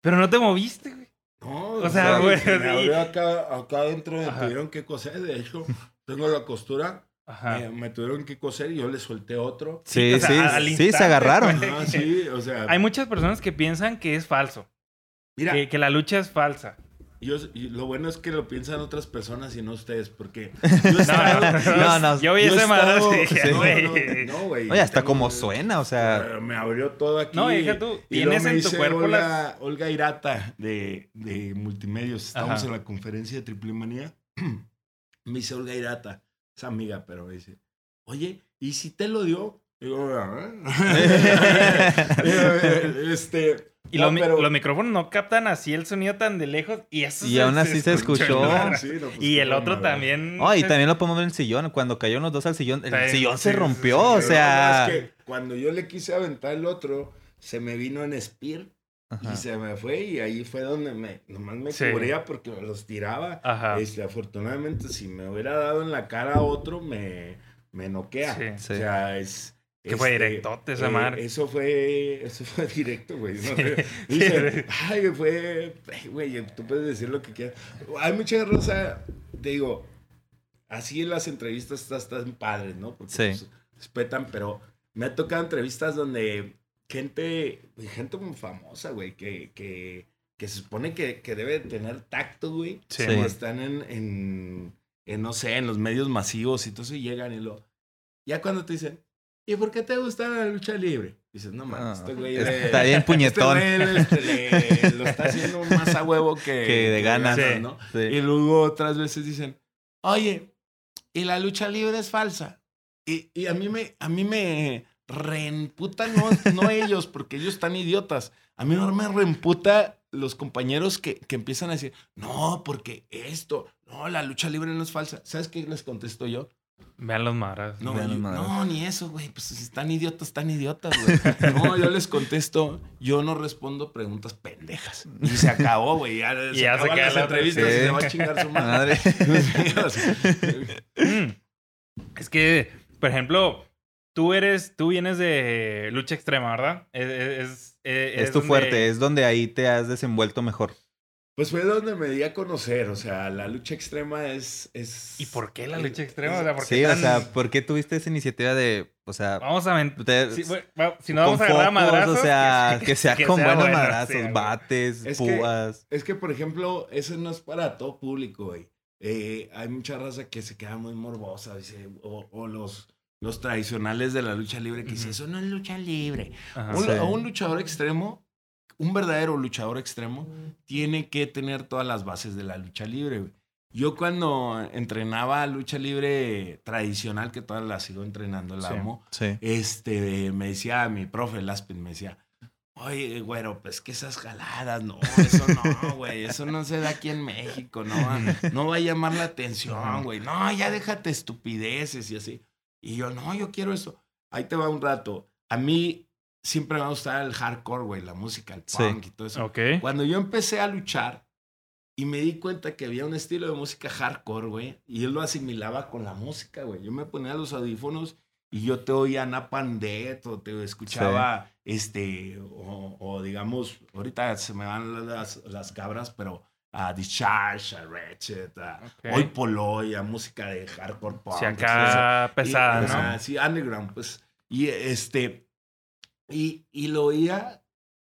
Pero no te moviste, güey. No, o sea, güey. Acá, acá adentro, me tuvieron que coser. De hecho, tengo la costura. Me, me, tuvieron que coser y yo le solté otro. Sí, sí, sí, se agarraron. sí, o sea. Hay muchas personas que piensan que es falso. Mira. Que, que la lucha es falsa. Yo, lo bueno es que lo piensan otras personas y no ustedes, porque [LAUGHS] yo estaba, no, no, yo vi ese madrazo no, güey. Oye, hasta como suena, o sea. Me abrió todo aquí. No, hija, tú tienes en tu cuerpo Olga, las... Olga Irata de, de Multimedios. Estamos en la conferencia de Triple Manía. [CLEARS THROAT] me dice Olga Irata, esa amiga, pero me dice, oye, ¿y si te lo dio? Digo, [LAUGHS] [LAUGHS] este y los, micrófonos no captan así el sonido tan de lejos y eso Y aún así se escuchó. Pues, y el otro también. Oh, y también lo podemos ver en el sillón. Cuando cayeron los dos al sillón, el sillón se rompió, o sea. Es que cuando yo le quise aventar el otro, se me vino en Spear. Y se me fue y ahí fue donde me, nomás me cubría porque me los tiraba. Este, afortunadamente, si me hubiera dado en la cara a otro, me, me noquea. O sea, es que fue este, directote esa madre. Eh, eso fue, eso fue directo, güey. [LAUGHS] dice, ay, fue, güey, tú puedes decir lo que quieras. Hay mucha rosa, te digo, así en las entrevistas están, padres, ¿no? Porque sí. Pues, respetan, pero me ha tocado entrevistas donde gente, gente muy famosa, güey, que, que, que se supone que, que debe tener tacto, güey. Sí. Están en, en, en, no sé, en los medios masivos y todo eso y llegan y lo... Ya cuando te dicen, ¿Y por qué te gusta la lucha libre? Dices, no mames, este güey está bien [LAUGHS] puñetón. Este lo está haciendo más a huevo [LAUGHS] que, de ganas, ¿no? Y luego otras veces dicen, oye, y la lucha libre es falsa. Y, y a mí me, a mí me reemputa, no, no ellos, porque ellos están idiotas. A mí me reemputa los compañeros que, que empiezan a decir, no, porque esto, no, la lucha libre no es falsa. ¿Sabes qué les contesto yo? Vean los maras. No, no, ni eso, güey. Pues si están idiotas, están idiotas, güey. [LAUGHS] No, yo les contesto, yo no respondo preguntas pendejas. Y se acabó, güey. Ya, [LAUGHS] y se ya se las entrevistas y se va a chingar su madre. [LAUGHS] es que, por ejemplo, tú eres, tú vienes de lucha extrema, ¿verdad? Es, es, tu fuerte, es donde ahí te has desenvuelto mejor. Pues fue donde me di a conocer, o sea, la lucha extrema es... es ¿Y por qué la lucha extrema? O sea, ¿por qué sí, o sea, ¿por qué tuviste esa iniciativa de, o sea... Vamos a... Si, si, no vamos a agarrar madrazos... O sea, que, sea, [LAUGHS] con buenos madrazos, bates, púas. es que, por ejemplo, eso no es para todo público, güey. Eh, hay mucha raza que se queda muy morbosa, dice, o, o los, los tradicionales de la lucha libre que dicen, eso no es lucha libre. o un luchador extremo un verdadero luchador extremo tiene que tener todas las bases de la lucha libre. Yo cuando entrenaba lucha libre tradicional, que todavía la sigo entrenando, la amo, este, me decía mi profe Laspin, me decía, oye, güero, pues que esas jaladas, no, eso no, [LAUGHS] güey, eso no se da aquí en México, no, [LAUGHS] no va a llamar la atención, güey, no, ya déjate estupideces y así. Y yo, no, yo quiero eso. Ahí te va un rato. A mí siempre me ha gustado el hardcore, güey, la música, el punk y todo eso. Cuando yo empecé a luchar y me di cuenta que había un estilo de música hardcore, güey, y él lo asimilaba con la música, güey. Yo me ponía los audífonos y yo te oía Napandet o te escuchaba, este, o, digamos, ahorita se me van las, las cabras, pero a Discharge, a Ratchet, a Hoy Poloy, a música de hardcore punk. Sí, acá pesada, ¿no? sí, underground, pues. Y este, y, y lo oía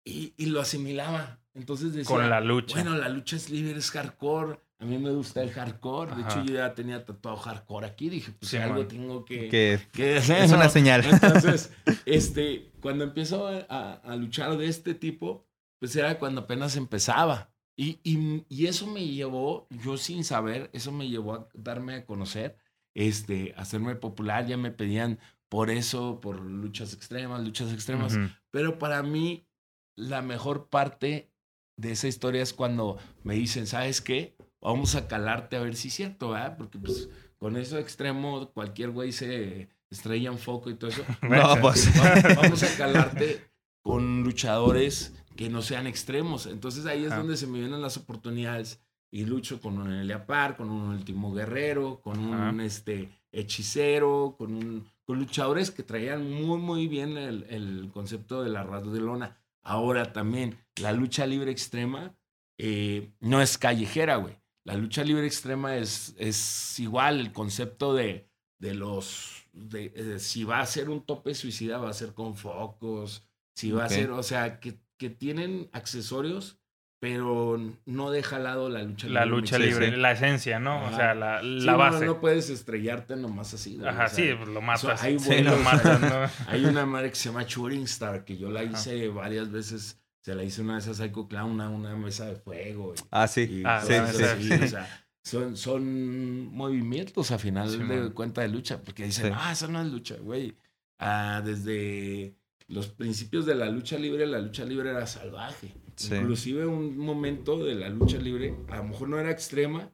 y, y, lo asimilaba. Entonces decía, con la lucha. Bueno, la lucha es libre, es hardcore. a mí me gusta el hardcore. De hecho, yo ya tenía tatuado hardcore aquí. Dije, pues algo tengo que, que, hacer. Es una señal. [LAUGHS] Entonces, este, cuando empezó a, a, luchar de este tipo, pues era cuando apenas empezaba. Y, y, y, eso me llevó, yo sin saber, eso me llevó a darme a conocer, este, a hacerme popular. Ya me pedían por eso, por luchas extremas, luchas extremas. Pero para mí, la mejor parte de esa historia es cuando me dicen, ¿sabes qué? Vamos a calarte a ver si es cierto, ¿verdad? Porque pues con eso extremo cualquier güey se estrella en foco y todo eso. [LAUGHS] no, pues. [LAUGHS] Vamos a calarte con luchadores que no sean extremos. Entonces ahí es donde se me vienen las oportunidades y lucho con un Eliapar, con un último guerrero, con un este, hechicero, con, un, con luchadores que traían muy, muy bien el, el concepto de la radio de lona. Ahora también, la lucha libre extrema eh, no es callejera, güey. La lucha libre extrema es, es igual el concepto de, de los. De, eh, si va a ser un tope suicida, va a ser con focos. Si va a ser, o sea, que, que tienen accesorios pero no deja al lado la lucha libre. La lucha libre, la esencia, ¿no? O sea, la, la base. No, puedes estrellarte nomás así. Ajá, sí, pues lo matas. hay, sí, lo matas, ¿no? [LAUGHS] hay una madre que se llama Shooting Star, que yo la hice varias veces. Se la hice una vez a Psycho Clown, una, una mesa de fuego. ah, sí. ah, sí, sí, O sea, son, son movimientos a final de cuenta de lucha, porque dicen, ah, eso no es lucha, güey. Ah, desde los principios de la lucha libre, la lucha libre era salvaje. Inclusive un momento de la lucha libre, a lo mejor no era extrema,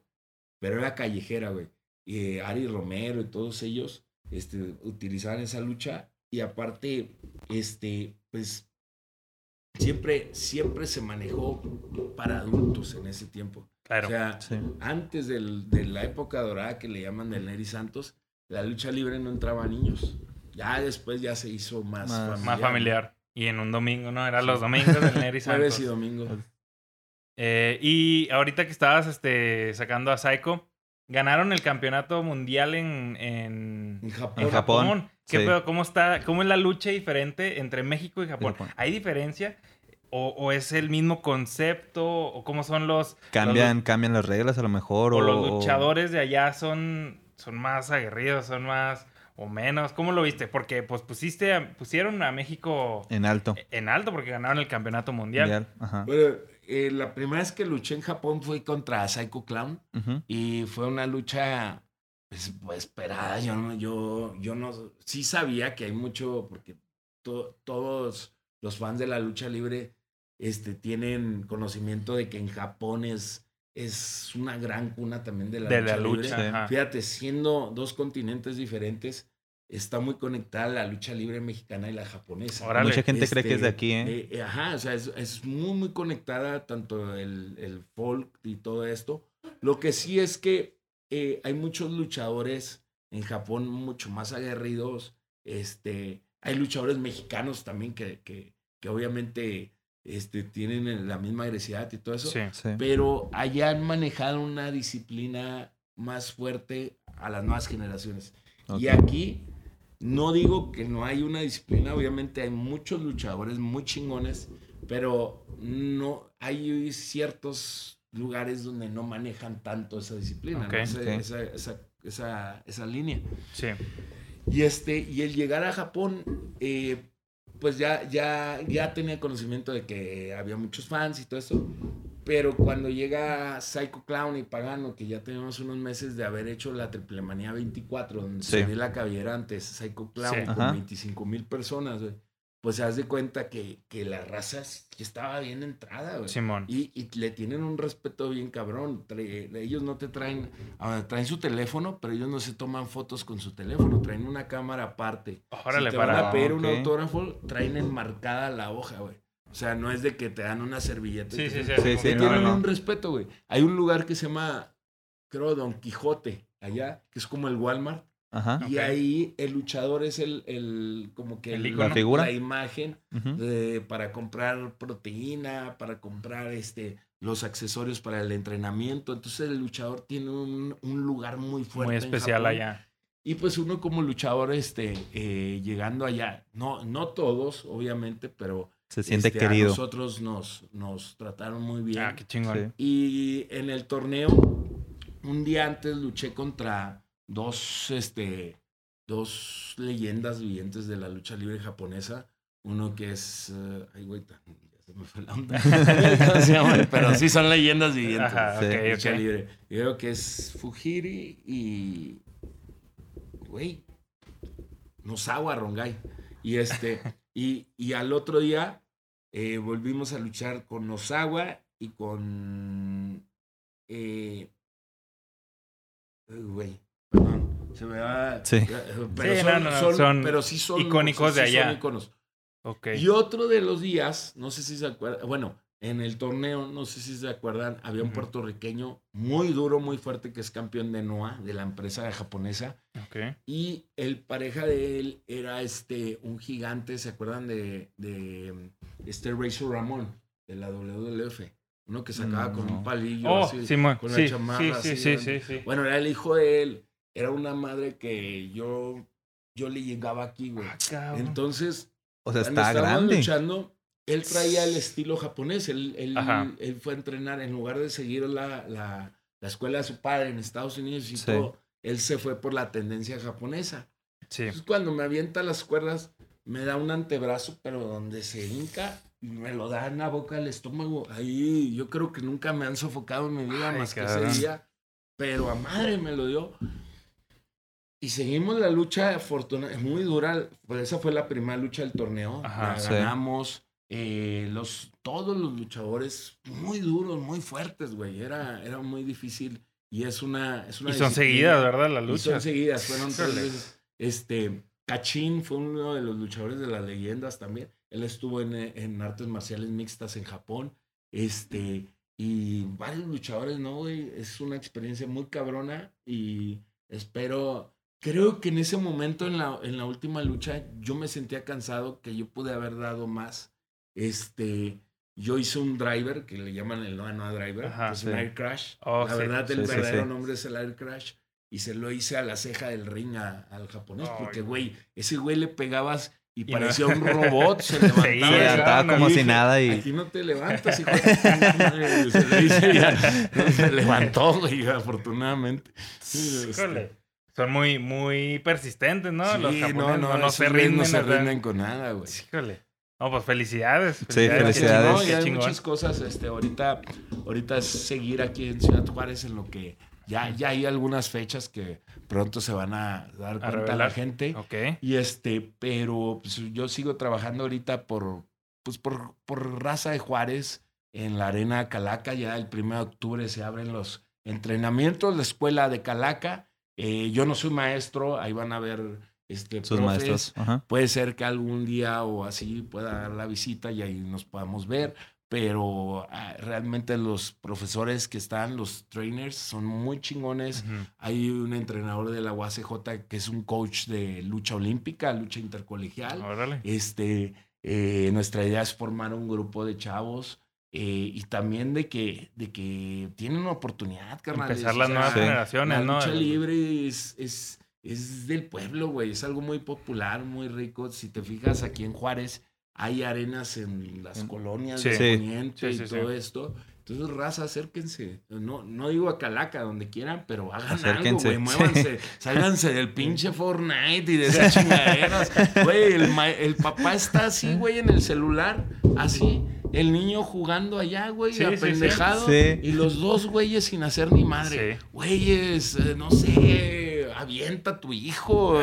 pero era callejera, güey. Y Ari Romero y todos ellos este, utilizaban esa lucha y aparte, este, pues siempre, siempre se manejó para adultos en ese tiempo. Claro. O sea, antes del, de la época dorada que le llaman del Neri Santos, la lucha libre no entraba a niños. Ya después ya se hizo más, más familiar. Y en un domingo, ¿no? Eran los domingos del Neri Santos. [LAUGHS] Jueves y domingo. Eh, y ahorita que estabas este, sacando a Psycho, ganaron el campeonato mundial en, en, Japón. En Japón. ¿Qué pedo? ¿Cómo, está, ¿Cómo es la lucha diferente entre México y Japón? ¿Hay diferencia? O, o, es el mismo concepto? ¿O cómo son los... Cambian, cambian las reglas a lo mejor. O, o los luchadores de allá son, son más aguerridos, son más o menos. ¿Cómo lo viste? Porque pues pusiste pusieron a México en alto. En alto porque ganaron el campeonato mundial. Bueno, eh, la primera vez que luché en Japón fue contra Psycho Clown y fue una lucha pues, pues, esperada. Yo no, yo, yo no, sí sabía que hay mucho porque todos los fans de la lucha libre este, tienen conocimiento de que en Japón es es una gran cuna también de la lucha, Fíjate, siendo dos continentes diferentes, está muy conectada la lucha libre mexicana y la japonesa. Mucha gente cree que es de este, aquí, ¿eh? ¿eh? eh ajá, o sea, es, muy, muy conectada tanto el, el, folk y todo esto. Lo que sí es que eh, hay muchos luchadores en Japón mucho más aguerridos. Este, hay luchadores mexicanos también que, que, que obviamente este, tienen la misma agresividad y todo eso. Pero allá han manejado una disciplina más fuerte a las nuevas generaciones. Y aquí no digo que no hay una disciplina, obviamente hay muchos luchadores muy chingones, pero no hay ciertos lugares donde no manejan tanto esa disciplina, esa, esa, esa, línea. Sí. Y, este, y el llegar a Japón, eh, pues ya, ya, ya tenía conocimiento de que había muchos fans y todo eso. Pero cuando llega Psycho Clown y Pagano, que ya tenemos unos meses de haber hecho la Triple Manía 24, donde se dio la cabellera antes Psycho Clown con 25 mil personas, pues se das de cuenta que, que la raza estaba bien entrada, güey. Simón. Y, y, le tienen un respeto bien cabrón. ellos no te traen, ah, traen su teléfono, pero ellos no se toman fotos con su teléfono, traen una cámara aparte. Órale, si te para. van a pedir un autógrafo, traen enmarcada la hoja, güey. O sea, no es de que te dan una servilleta. Sí, sí, sí. sí, sí tienen un respeto, güey. Hay un lugar que se llama, creo, Don Quijote, allá, que es como el Walmart y ahí el luchador es el, el como que la figura, la imagen para comprar proteína, para comprar este los accesorios para el entrenamiento. Entonces el luchador tiene un, un lugar muy fuerte. Muy especial allá. Y pues uno como luchador, este, eh, llegando allá, no, no todos, obviamente, pero se siente este, querido. A nosotros nos, nos trataron muy bien. Ah, qué chingón. Y en el torneo un día antes luché contra dos, este, dos leyendas vivientes de la lucha libre japonesa. Uno que es. eh, ay, güey, se me fue la onda. [LAUGHS] Pero sí son leyendas vivientes. Ajá, Sí. lucha libre. Yo creo que es Fujiri y. Güey. Nosawa Rongai. Y este. Y, y al otro día eh, volvimos a luchar con Nosawa y con. Eh, ay, güey. Perdón. Se me va. Sí. Pero, Sí, son, no, no, no, son- son pero sí son icónicos de sí son allá. iconos. Ok. Y otro de los días, no sé si se acuerdan, bueno, en el torneo, no sé si se acuerdan, había un puertorriqueño muy duro, muy fuerte, que es campeón de NOA, de la empresa japonesa. Ok. Y el pareja de él era este, un gigante, ¿se acuerdan de, de este Razor Ramón, de la WWF? Uno que sacaba con No. un palillo Oh, así. Simón. con la Sí, chamarra sí, sí, así sí, sí, sí. Bueno, era el hijo de él. Era una madre que yo, yo le llegaba aquí, güey. Ah. Entonces, O sea, está grande. luchando, él traía el estilo japonés. Él, él, él fue a entrenar en lugar de seguir la, la, la escuela de su padre en Estados Unidos y Sí. todo. Él se fue por la tendencia japonesa. Sí. Entonces, cuando me avienta las cuerdas, me da un antebrazo, pero donde se hinca, me lo da en la boca del estómago. Ahí yo creo que nunca me han sofocado en mi vida Ay, más que ese día. Pero a madre me lo dio. Y seguimos la lucha afortunada, muy dura. Pues esa fue la primera lucha del torneo. Ajá, la sí. Eh, los, todos los luchadores muy duros, muy fuertes, güey. Era, era muy difícil. Y es una. Es una Y son seguidas, ¿verdad? Las Y luchas. son seguidas, fueron tres veces. Este, Cachín fue uno de los luchadores de las leyendas también. Él estuvo en, en artes marciales mixtas en Japón. Este, y varios luchadores, ¿no, güey? Es una experiencia muy cabrona y espero. Creo que en ese momento, en la, en la última lucha, yo me sentía cansado, que yo pude haber dado más. Este, yo hice un driver, que le llaman el no, no driver, Ajá, que es sí. un air crash. Oh, la sí. verdad, el Sí, verdadero sí. nombre es el air crash. Y se lo hice a la ceja del ring a- al japonés, porque, güey. ese güey le pegabas y, Y no- parecía un [LAUGHS] robot, se levantaba. Sí, levantaba como si nada y... Aquí no te levantas, hijo de tu pinche madre", y Se le ya. [LAUGHS] Se levantó, güey, afortunadamente. Este, Híjole. Son muy, muy persistentes, ¿no? Los japoneses no, no, no, esos se rinden. no se rinden con nada, güey. Híjole. No, pues felicidades. Sí, Qué felicidades. chingón, y hay muchas cosas, este, ahorita, ahorita es seguir aquí en Ciudad Juárez en lo que ya, ya hay algunas fechas que pronto se van a dar cuenta la revelar. gente. Ok. Y este, pero pues, yo sigo trabajando ahorita por, pues por, por raza de Juárez en la arena Calaca. Ya el 1 de octubre se abren los entrenamientos, la escuela de Calaca. Eh, yo no soy maestro, ahí van a ver este, Sus profes. maestros. Ajá. Puede ser que algún día o así pueda dar la visita y ahí nos podamos ver, pero ah, realmente los profesores que están, los trainers, son muy chingones. Ujú. Hay un entrenador de la UACJ que es un coach de lucha olímpica, lucha intercolegial. Órale. Este, eh, nuestra idea es formar un grupo de chavos eh, y también de que, de que tienen una oportunidad, carnal. Empezar las nuevas Sí. generaciones, La ¿no? lucha libre es, es, es del pueblo, güey. Es algo muy popular, muy rico. Si te fijas, aquí en Juárez hay arenas en las En- colonias Sí. de. Poniente Sí, sí, y sí. todo esto. Entonces, raza, acérquense. No, no digo a Calaca, donde quieran, pero hagan Acérquense. algo, güey. Muévanse. Sálganse del pinche Fortnite y de esas chingaderas. Güey, el, ma- el papá está así, güey, en el celular. Así. El niño jugando allá, güey, Sí, sí, sí. apendejado. Sí. Y los dos güeyes sin hacer ni madre. Sí. Güeyes, eh, no sé, avienta a tu hijo.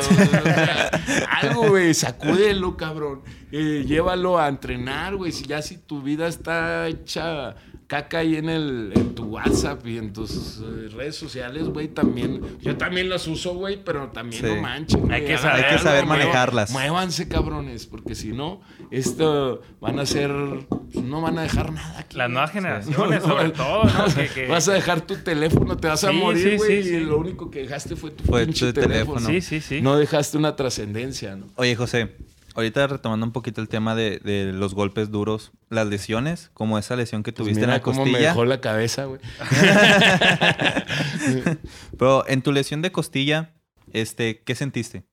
algo, güey, sacúdelo, cabrón. Eh, llévalo a entrenar, güey. Si ya si tu vida está hecha caca ahí en, el, en tu WhatsApp y en tus eh, redes sociales, güey, también. Yo también las uso, güey, pero también Sí. no manchen. Hay güey, que saber- hay que saber manejarlas. Muévanse, cabrones, porque si no, esto van a ser. No van a dejar nada aquí. Las nuevas generaciones, [LAUGHS] no, no, sobre todo, ¿no? [LAUGHS] Que- que- Vas a dejar tu teléfono, te vas a morir, sí, güey, sí, y sí. lo único que dejaste fue tu Fue pinche tu teléfono. teléfono. Sí, sí, sí. No dejaste una trascendencia, ¿no? Oye, José, ahorita retomando un poquito el tema de, de los golpes duros, las lesiones, como esa lesión que Pues tuviste en mira la cómo me costilla. dejó la cabeza, güey. [LAUGHS] Pero en tu lesión de costilla, este, ¿qué sentiste?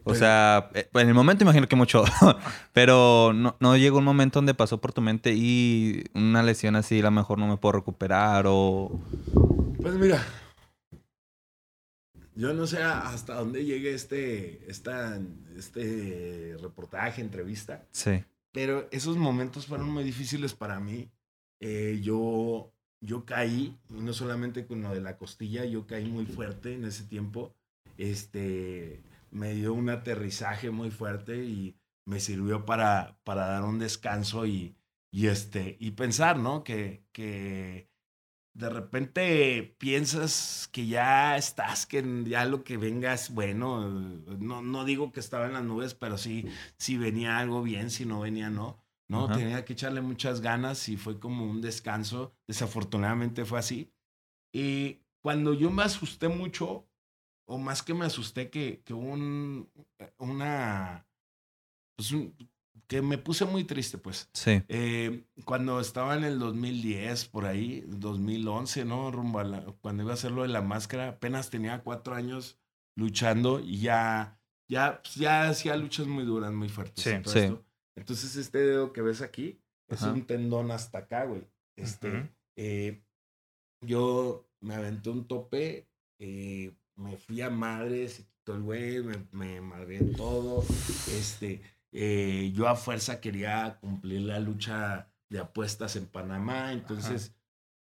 O Pues- sea, eh, en el momento imagino que mucho, [LAUGHS] pero no, no llegó un momento donde pasó por tu mente y una lesión así, a lo mejor no me puedo recuperar o... Pues mira, yo no sé hasta dónde llegue este, esta, este reportaje, entrevista. Sí. Pero esos momentos fueron muy difíciles para mí. Eh, yo, yo caí, y no solamente con lo de la costilla, yo caí muy fuerte en ese tiempo. Este, me dio un aterrizaje muy fuerte y me sirvió para, para dar un descanso y, y, este, y pensar, ¿no? Que, que de repente piensas que ya estás, que ya lo que venga es bueno. No, no digo que estaba en las nubes, pero sí, si venía algo bien, si no venía, no. No, tenía que echarle muchas ganas y fue como un descanso. Desafortunadamente fue así. Y cuando yo me asusté mucho, o más que me asusté, que, que un, una, pues que me puse muy triste, pues. Sí. Eh, cuando estaba en el 2010, por ahí, 2011, ¿no? Rumbo a cuando iba a hacer lo de la máscara, apenas tenía cuatro años luchando y ya, ya, pues, ya hacía luchas muy duras, muy fuertes. Sí, sí. Entonces, este dedo que ves aquí es un tendón hasta acá, güey. Este, eh, yo me aventé un tope, eh, me fui a madres, se quitó el güey, me, me madré todo. Este, eh, yo a fuerza quería cumplir la lucha de apuestas en Panamá, entonces,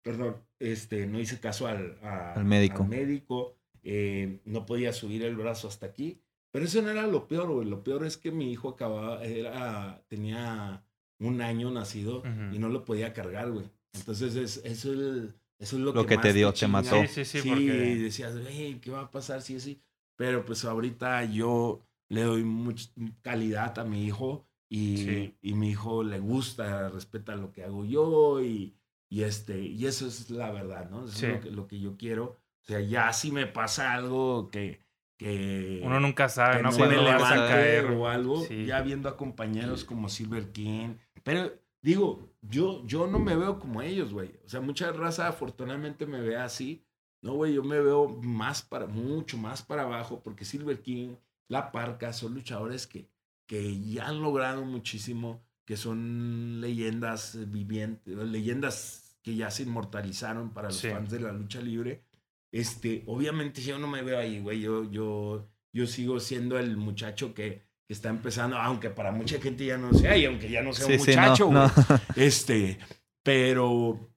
perdón, este, no hice caso al, al médico. Al médico eh, no podía subir el brazo hasta aquí. Pero eso no era lo peor, güey. Lo peor es que mi hijo acababa, era, tenía un año nacido y no lo podía cargar, güey. Entonces, es, eso, es, eso es lo, lo que, te dio, te, mató. Sí, sí, sí. Sí, porque... decías, ¿qué va a pasar si sí, así? Pero pues ahorita yo le doy mucha calidad a mi hijo y, y, mi hijo le gusta, respeta lo que hago yo y, y, este, y eso es la verdad, ¿no? Eso es lo que, lo que yo quiero. O sea, ya si me pasa algo que, que uno nunca sabe, ¿no? Se me levanta a caer o algo, ya viendo a compañeros como Silver King. Pero digo, yo, yo no me veo como ellos, güey. O sea, mucha raza afortunadamente me ve así. No, güey, yo me veo más para, mucho más para abajo porque Silver King la Parca, son luchadores que, que ya han logrado muchísimo, que son leyendas vivientes, leyendas que ya se inmortalizaron para los fans de la lucha libre. Este, obviamente yo no me veo ahí, güey, yo, yo, yo sigo siendo el muchacho que, que está empezando, aunque para mucha gente ya no sea, y aunque ya no sea un muchacho, güey. [LAUGHS] Este, pero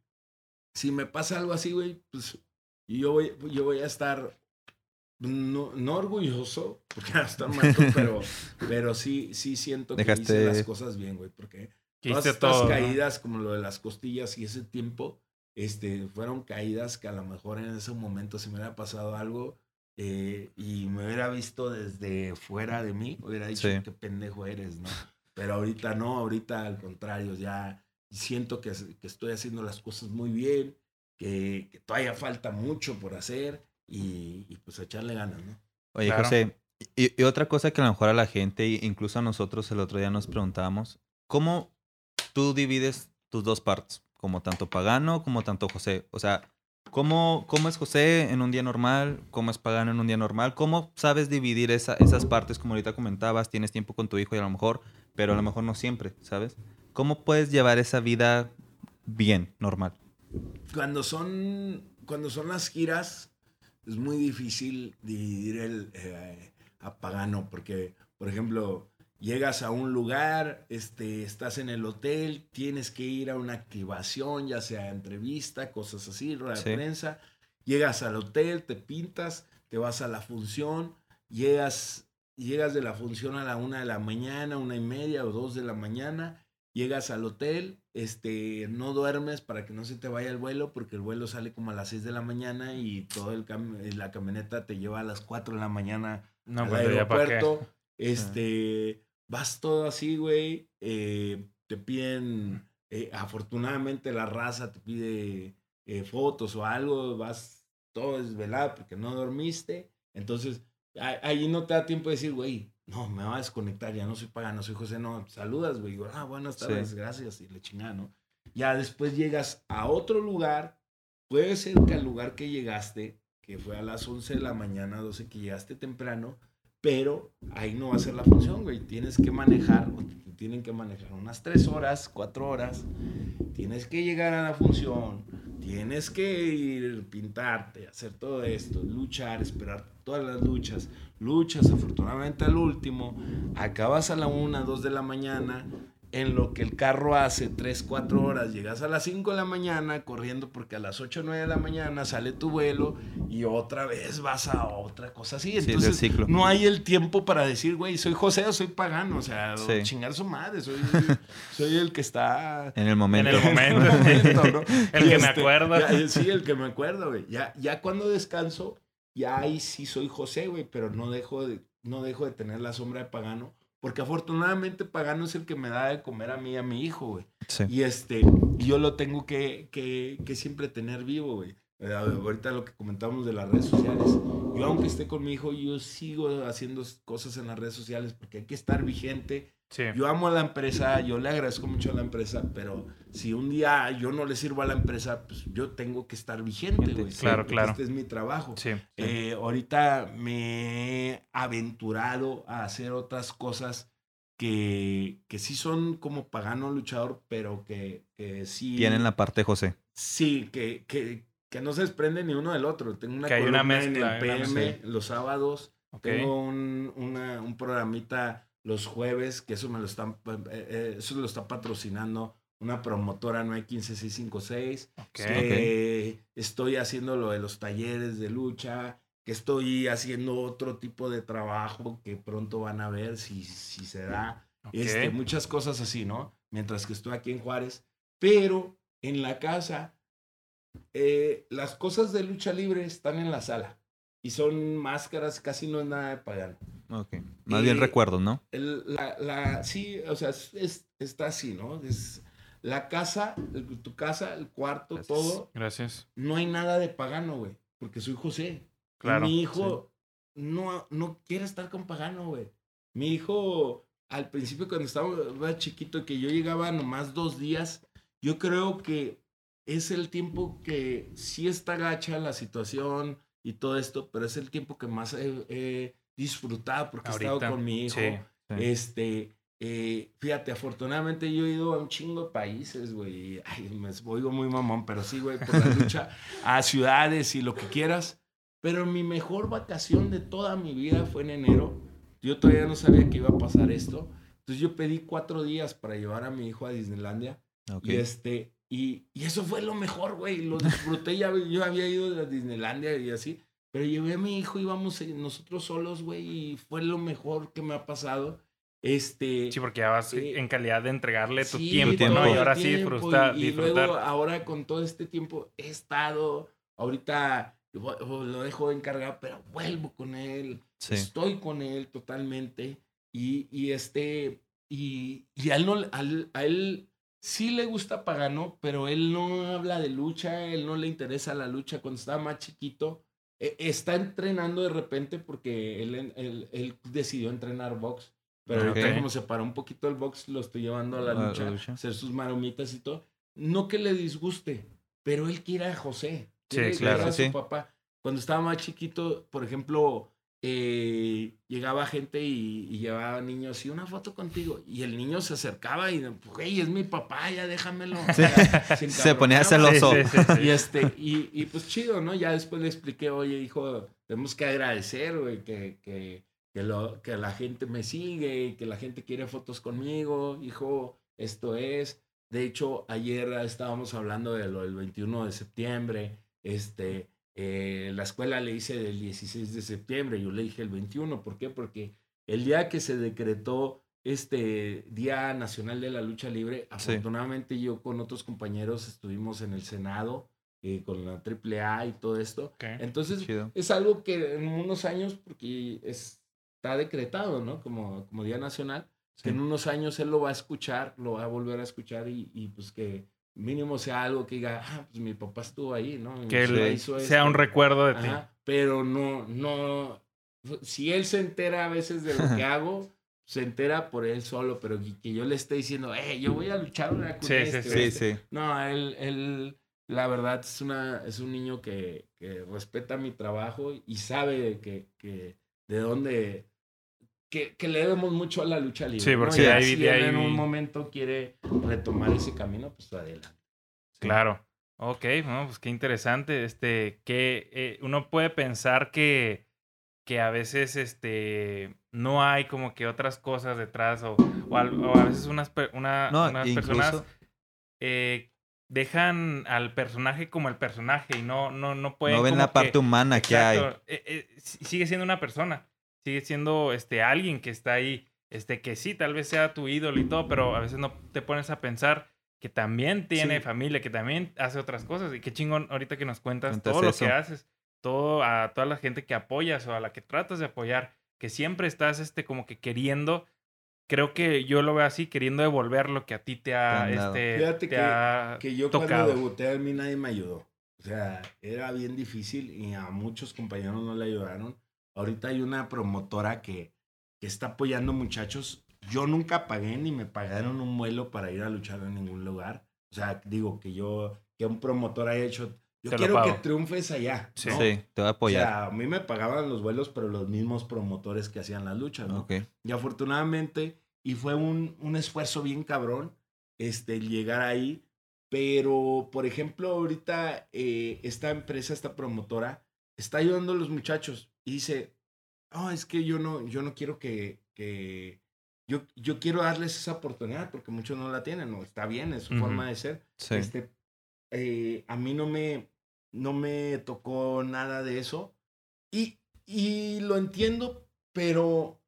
si me pasa algo así, güey, pues yo voy, yo voy a estar no, no orgulloso, porque hasta [LAUGHS] muerto, pero, pero sí, sí siento que hice las cosas bien, güey, porque todas estas caídas, como lo de las costillas y ese tiempo, este, fueron caídas que a lo mejor en ese momento si me hubiera pasado algo eh, y me hubiera visto desde fuera de mí, hubiera dicho qué pendejo eres, ¿no? Pero ahorita no, ahorita al contrario, ya siento que, que estoy haciendo las cosas muy bien, que, que todavía falta mucho por hacer y, pues echarle ganas, ¿no? Oye, José, y, otra cosa que a lo mejor a la gente, incluso a nosotros el otro día nos preguntábamos, ¿cómo tú divides tus dos partes? Como tanto Pagano como tanto José. O sea, ¿cómo, cómo es José en un día normal? ¿Cómo es Pagano en un día normal? ¿Cómo sabes dividir esa, esas partes? Como ahorita comentabas, tienes tiempo con tu hijo y a lo mejor, pero a lo mejor no siempre, ¿sabes? ¿Cómo puedes llevar esa vida bien, normal? Cuando son, cuando son las giras, es muy difícil dividir el eh, a pagano porque, por ejemplo, llegas a un lugar, este, estás en el hotel, tienes que ir a una activación, ya sea entrevista, cosas así, rueda de prensa, llegas al hotel, te pintas, te vas a la función, llegas, llegas de la función a la una de la mañana, una y media o dos de la mañana, llegas al hotel, este, no duermes para que no se te vaya el vuelo, porque el vuelo sale como a las 6 de la mañana y todo el eh, la camioneta te lleva a las 4 de la mañana al pues, aeropuerto. Este, vas todo así, güey. Eh, te piden, eh, afortunadamente la raza te pide fotos o algo, vas todo desvelado porque no dormiste. Entonces, ahí no te da tiempo de decir, güey, no, me va a desconectar, ya no soy pagano, soy José, no, saludas, güey, ah, buenas tardes, gracias, y le chingada, ¿no? Ya después llegas a otro lugar, puede ser que al lugar que llegaste, que fue a las 11 de la mañana, 12, que llegaste temprano, pero ahí no va a ser la función, güey, tienes que manejar, tienen que manejar unas 3 horas, 4 horas, tienes que llegar a la función, tienes que ir, pintarte, hacer todo esto, luchar, esperar todas las luchas. Luchas, afortunadamente al último, acabas a la una, dos de la mañana, en lo que el carro hace 3, 4 horas, llegas a las 5 de la mañana corriendo porque a las 8, 9 de la mañana sale tu vuelo y otra vez vas a otra cosa así. Entonces no hay el tiempo para decir, güey, soy José o soy pagano, o sea, chingar su madre, soy, [LAUGHS] soy, el que está... En el momento. En el momento, el [LAUGHS] que me este, acuerdo. sí, el que me acuerdo, güey. Ya, ya cuando descanso, ya ahí sí soy José, güey, pero no dejo de, no dejo de tener la sombra de pagano porque afortunadamente Pagano es el que me da de comer a mí y a mi hijo, güey. Y este, yo lo tengo que, que, que siempre tener vivo, güey. Eh, ahorita lo que comentábamos de las redes sociales. Yo aunque esté con mi hijo, yo sigo haciendo cosas en las redes sociales porque hay que estar vigente yo amo a la empresa, yo le agradezco mucho a la empresa, pero si un día yo no le sirvo a la empresa, pues yo tengo que estar vigente, güey. Claro, claro. Este es mi trabajo. Eh, ahorita me he aventurado a hacer otras cosas que, que sí son como pagano luchador, pero que, que sí. Tienen la parte José. Sí, que, que, que no se desprende ni uno del otro. Tengo una columna mezcla, en el PM los sábados. Tengo un, una, un programita los jueves, que eso me lo están, eh, eh, eso lo está patrocinando una promotora 915656. Que estoy haciendo lo de los talleres de lucha, que estoy haciendo otro tipo de trabajo que pronto van a ver si, si se da. Este, muchas cosas así, ¿no? Mientras que estoy aquí en Juárez. Pero en la casa, eh, las cosas de lucha libre están en la sala. Y son máscaras, casi no es nada de pagar. Ok. Más bien recuerdos, ¿no? la, la, sí, o sea, es, está así, ¿no? Es la casa, tu casa, el cuarto, todo. Gracias. No hay nada de pagano, güey. Porque soy José. Claro. mi hijo no, no quiere estar con pagano, güey. Mi hijo, al principio cuando estaba chiquito, que yo llegaba nomás dos días, yo creo que es el tiempo que sí está gacha la situación y todo esto, pero es el tiempo que más he disfrutado porque he estado con mi hijo. Este, eh, fíjate, afortunadamente yo he ido a un chingo de países, güey. Ay, me oigo muy mamón, pero sí, güey, por la lucha a ciudades y lo que quieras. Pero mi mejor vacación de toda mi vida fue en enero. Yo todavía no sabía que iba a pasar esto. Entonces yo pedí cuatro días para llevar a mi hijo a Disneylandia. Y este, y, y, eso fue lo mejor, güey. Lo disfruté. ya, yo había ido a Disneylandia y así. Pero llevé a mi hijo, íbamos nosotros solos, güey, y fue lo mejor que me ha pasado. Este, sí, porque ya vas eh, en calidad de entregarle tu tiempo, ¿no? Y ahora sí disfrutar. Y, luego, ahora con todo este tiempo he estado, ahorita lo dejo encargado, pero vuelvo con él. Estoy con él totalmente. Y, y este, y, y a, él no, a él sí le gusta Pagano, pero él no habla de lucha, él no le interesa la lucha. Cuando estaba más chiquito, está entrenando de repente porque él, él, decidió entrenar box. Pero ahorita como se paró un poquito el box, lo estoy llevando a la, lucha, hacer sus maromitas y todo. No que le disguste, pero él quiere a José. Sí, claro. A su papá. Cuando estaba más chiquito, por ejemplo, eh, llegaba gente y, llevaba niños y una foto contigo. Y el niño se acercaba y, hey, es mi papá, ya déjamelo. [LAUGHS] se ponía celoso. y, este, y, y, pues chido, ¿no? Ya después le expliqué, oye, hijo, tenemos que agradecer, güey, que, que, que, lo, que la gente me sigue, que la gente quiere fotos conmigo, hijo, esto es. De hecho, ayer estábamos hablando de lo del 21 de septiembre, este eh, la escuela le hice del 16 de septiembre, yo le dije el 21. ¿Por qué? Porque el día que se decretó este Día Nacional de la Lucha Libre, afortunadamente yo con otros compañeros estuvimos en el Senado eh, con la AAA y todo esto. Entonces es algo que en unos años, porque está decretado, ¿no? Como, como Día Nacional, que en unos años él lo va a escuchar, lo va a volver a escuchar y, y pues que mínimo sea algo que diga, ah, pues mi papá estuvo ahí, ¿no? Que sea un recuerdo de ti. Pero no, no, si él se entera a veces de lo que [LAUGHS] hago, se entera por él solo, pero que, yo le esté diciendo, eh, yo voy a luchar una sí, sí, sí, sí, No, él, él, la verdad es, una, es un niño que, que respeta mi trabajo y sabe que, que de dónde, que, que, le debemos mucho a la lucha libre. Sí, porque ahí, si en un momento quiere retomar ese camino, pues adelante. Claro. Ok, bueno, pues qué interesante. Este, que eh, uno puede pensar que, que a veces este, no hay como que otras cosas detrás o, o, a, veces unas, una, unas personas eh, dejan al personaje como el personaje y no, no, no pueden. No ven la parte humana que hay. Eh, sigue siendo una persona, sigue siendo este, alguien que está ahí, este, que sí, tal vez sea tu ídolo y todo, pero a veces no te pones a pensar que también tiene familia, que también hace otras cosas. Y qué chingón ahorita que nos cuentas todo lo que haces, todo a toda la gente que apoyas o a la que tratas de apoyar, que siempre estás este como que queriendo creo que yo lo veo así, queriendo devolver lo que a ti te ha, este, Fíjate que, que yo cuando debuté a mí nadie me ayudó. O sea, era bien difícil y a muchos compañeros no le ayudaron. Ahorita hay una promotora que, que está apoyando muchachos yo nunca pagué ni me pagaron un vuelo para ir a luchar en ningún lugar. O sea, digo que yo, que un promotor haya hecho, yo quiero que triunfes allá. Sí, te voy a apoyar. O sea, a mí me pagaban los vuelos, pero los mismos promotores que hacían las luchas, ¿no? Y afortunadamente, y fue un, un esfuerzo bien cabrón, este, llegar ahí. Pero, por ejemplo, ahorita eh, esta empresa, esta promotora, está ayudando a los muchachos y dice, oh, es que yo no, yo no quiero que, que yo, yo quiero darles esa oportunidad porque muchos no la tienen, ¿no? Está bien, es su forma de ser. Este, eh, a mí no me, no me tocó nada de eso y, y lo entiendo, pero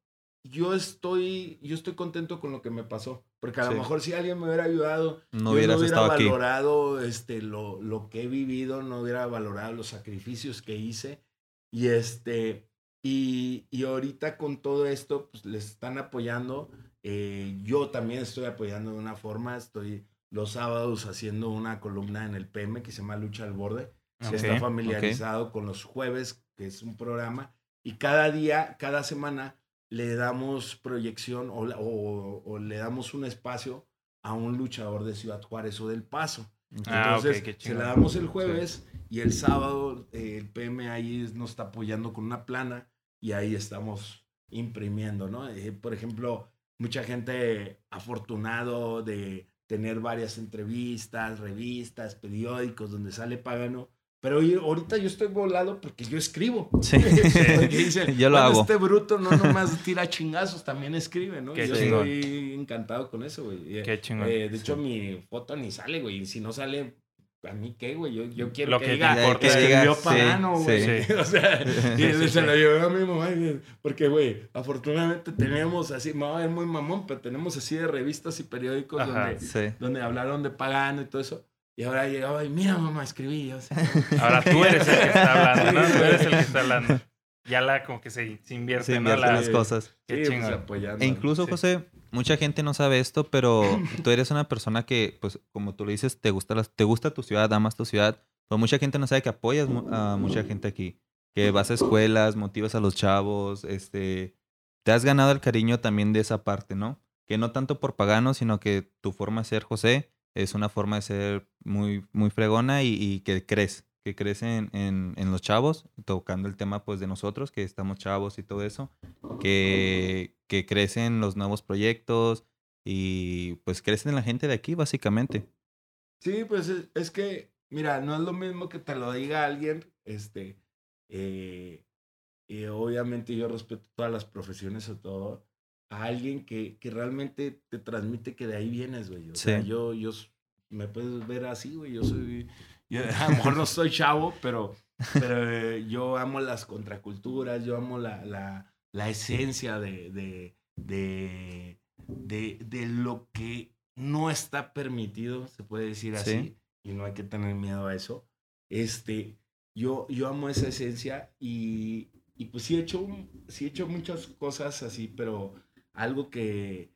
yo estoy, yo estoy contento con lo que me pasó. Porque a lo mejor si alguien me hubiera ayudado, no, hubiera valorado este, lo, lo que he vivido, no hubiera valorado los sacrificios que hice. Y este, y, y ahorita con todo esto, pues les están apoyando. Eh, yo también estoy apoyando de una forma. Estoy los sábados haciendo una columna en el PM que se llama Lucha al Borde. se está familiarizado con los jueves, que es un programa. Y cada día, cada semana, le damos proyección o, o, o le damos un espacio a un luchador de Ciudad Juárez o del Paso. Ah, Entonces, se la damos el jueves y el sábado eh, el PM ahí nos está apoyando con una plana y ahí estamos imprimiendo, ¿no? Eh, por ejemplo, mucha gente afortunado de tener varias entrevistas, revistas, periódicos donde sale Pagano. Pero ahorita yo estoy volado porque yo escribo. Sí, [LAUGHS] [LAUGHS] yo lo hago. Este bruto no nomás tira chingazos, también escribe, ¿no? yo estoy encantado con eso, güey. Qué chingón. Eh, de hecho, mi foto ni sale, güey. Si no sale, a mí qué, güey, yo, yo quiero lo que, diga, que, escribió Pagano, güey. [LAUGHS] o sea, y se lo llevé a mi mamá, porque, güey, afortunadamente tenemos así, mamá es muy mamón, pero tenemos así de revistas y periódicos donde, donde hablaron de Pagano y todo eso. Y ahora llegaba y, mira, mamá, escribí. O sea. Ahora tú eres el que está hablando, ¿no? Tú eres el que está hablando. Ya la, como que se, se invierte, se invierte ¿no? las cosas. Qué sí, pues, e incluso, José, mucha gente no sabe esto, pero tú eres una persona que, pues, como tú lo dices, te gusta, te gusta tu ciudad, amas tu ciudad. Pues mucha gente no sabe que apoyas a mucha gente aquí. Que vas a escuelas, motivas a los chavos, este... Te has ganado el cariño también de esa parte, ¿no? Que no tanto por pagano, sino que tu forma de ser, José, es una forma de ser muy, muy fregona y, y que crees, que crees en, en, los chavos, tocando el tema pues de nosotros, que estamos chavos y todo eso, que, que crecen los nuevos proyectos y pues crecen la gente de aquí, básicamente. Sí, pues es, que, mira, no es lo mismo que te lo diga alguien, este, eh, y obviamente yo respeto todas las profesiones o todo, a alguien que, que realmente te transmite que de ahí vienes, güey. O sea, yo, yo, me puedes ver así, güey, yo soy, yo, a [LAUGHS] lo mejor no soy chavo, pero, pero eh, yo amo las contraculturas, yo amo la, la, la esencia de, de, de, de, lo que no está permitido, se puede decir así, y no hay que tener miedo a eso. Este, yo, yo amo esa esencia y, y pues sí he, hecho, sí he hecho muchas cosas así, pero algo que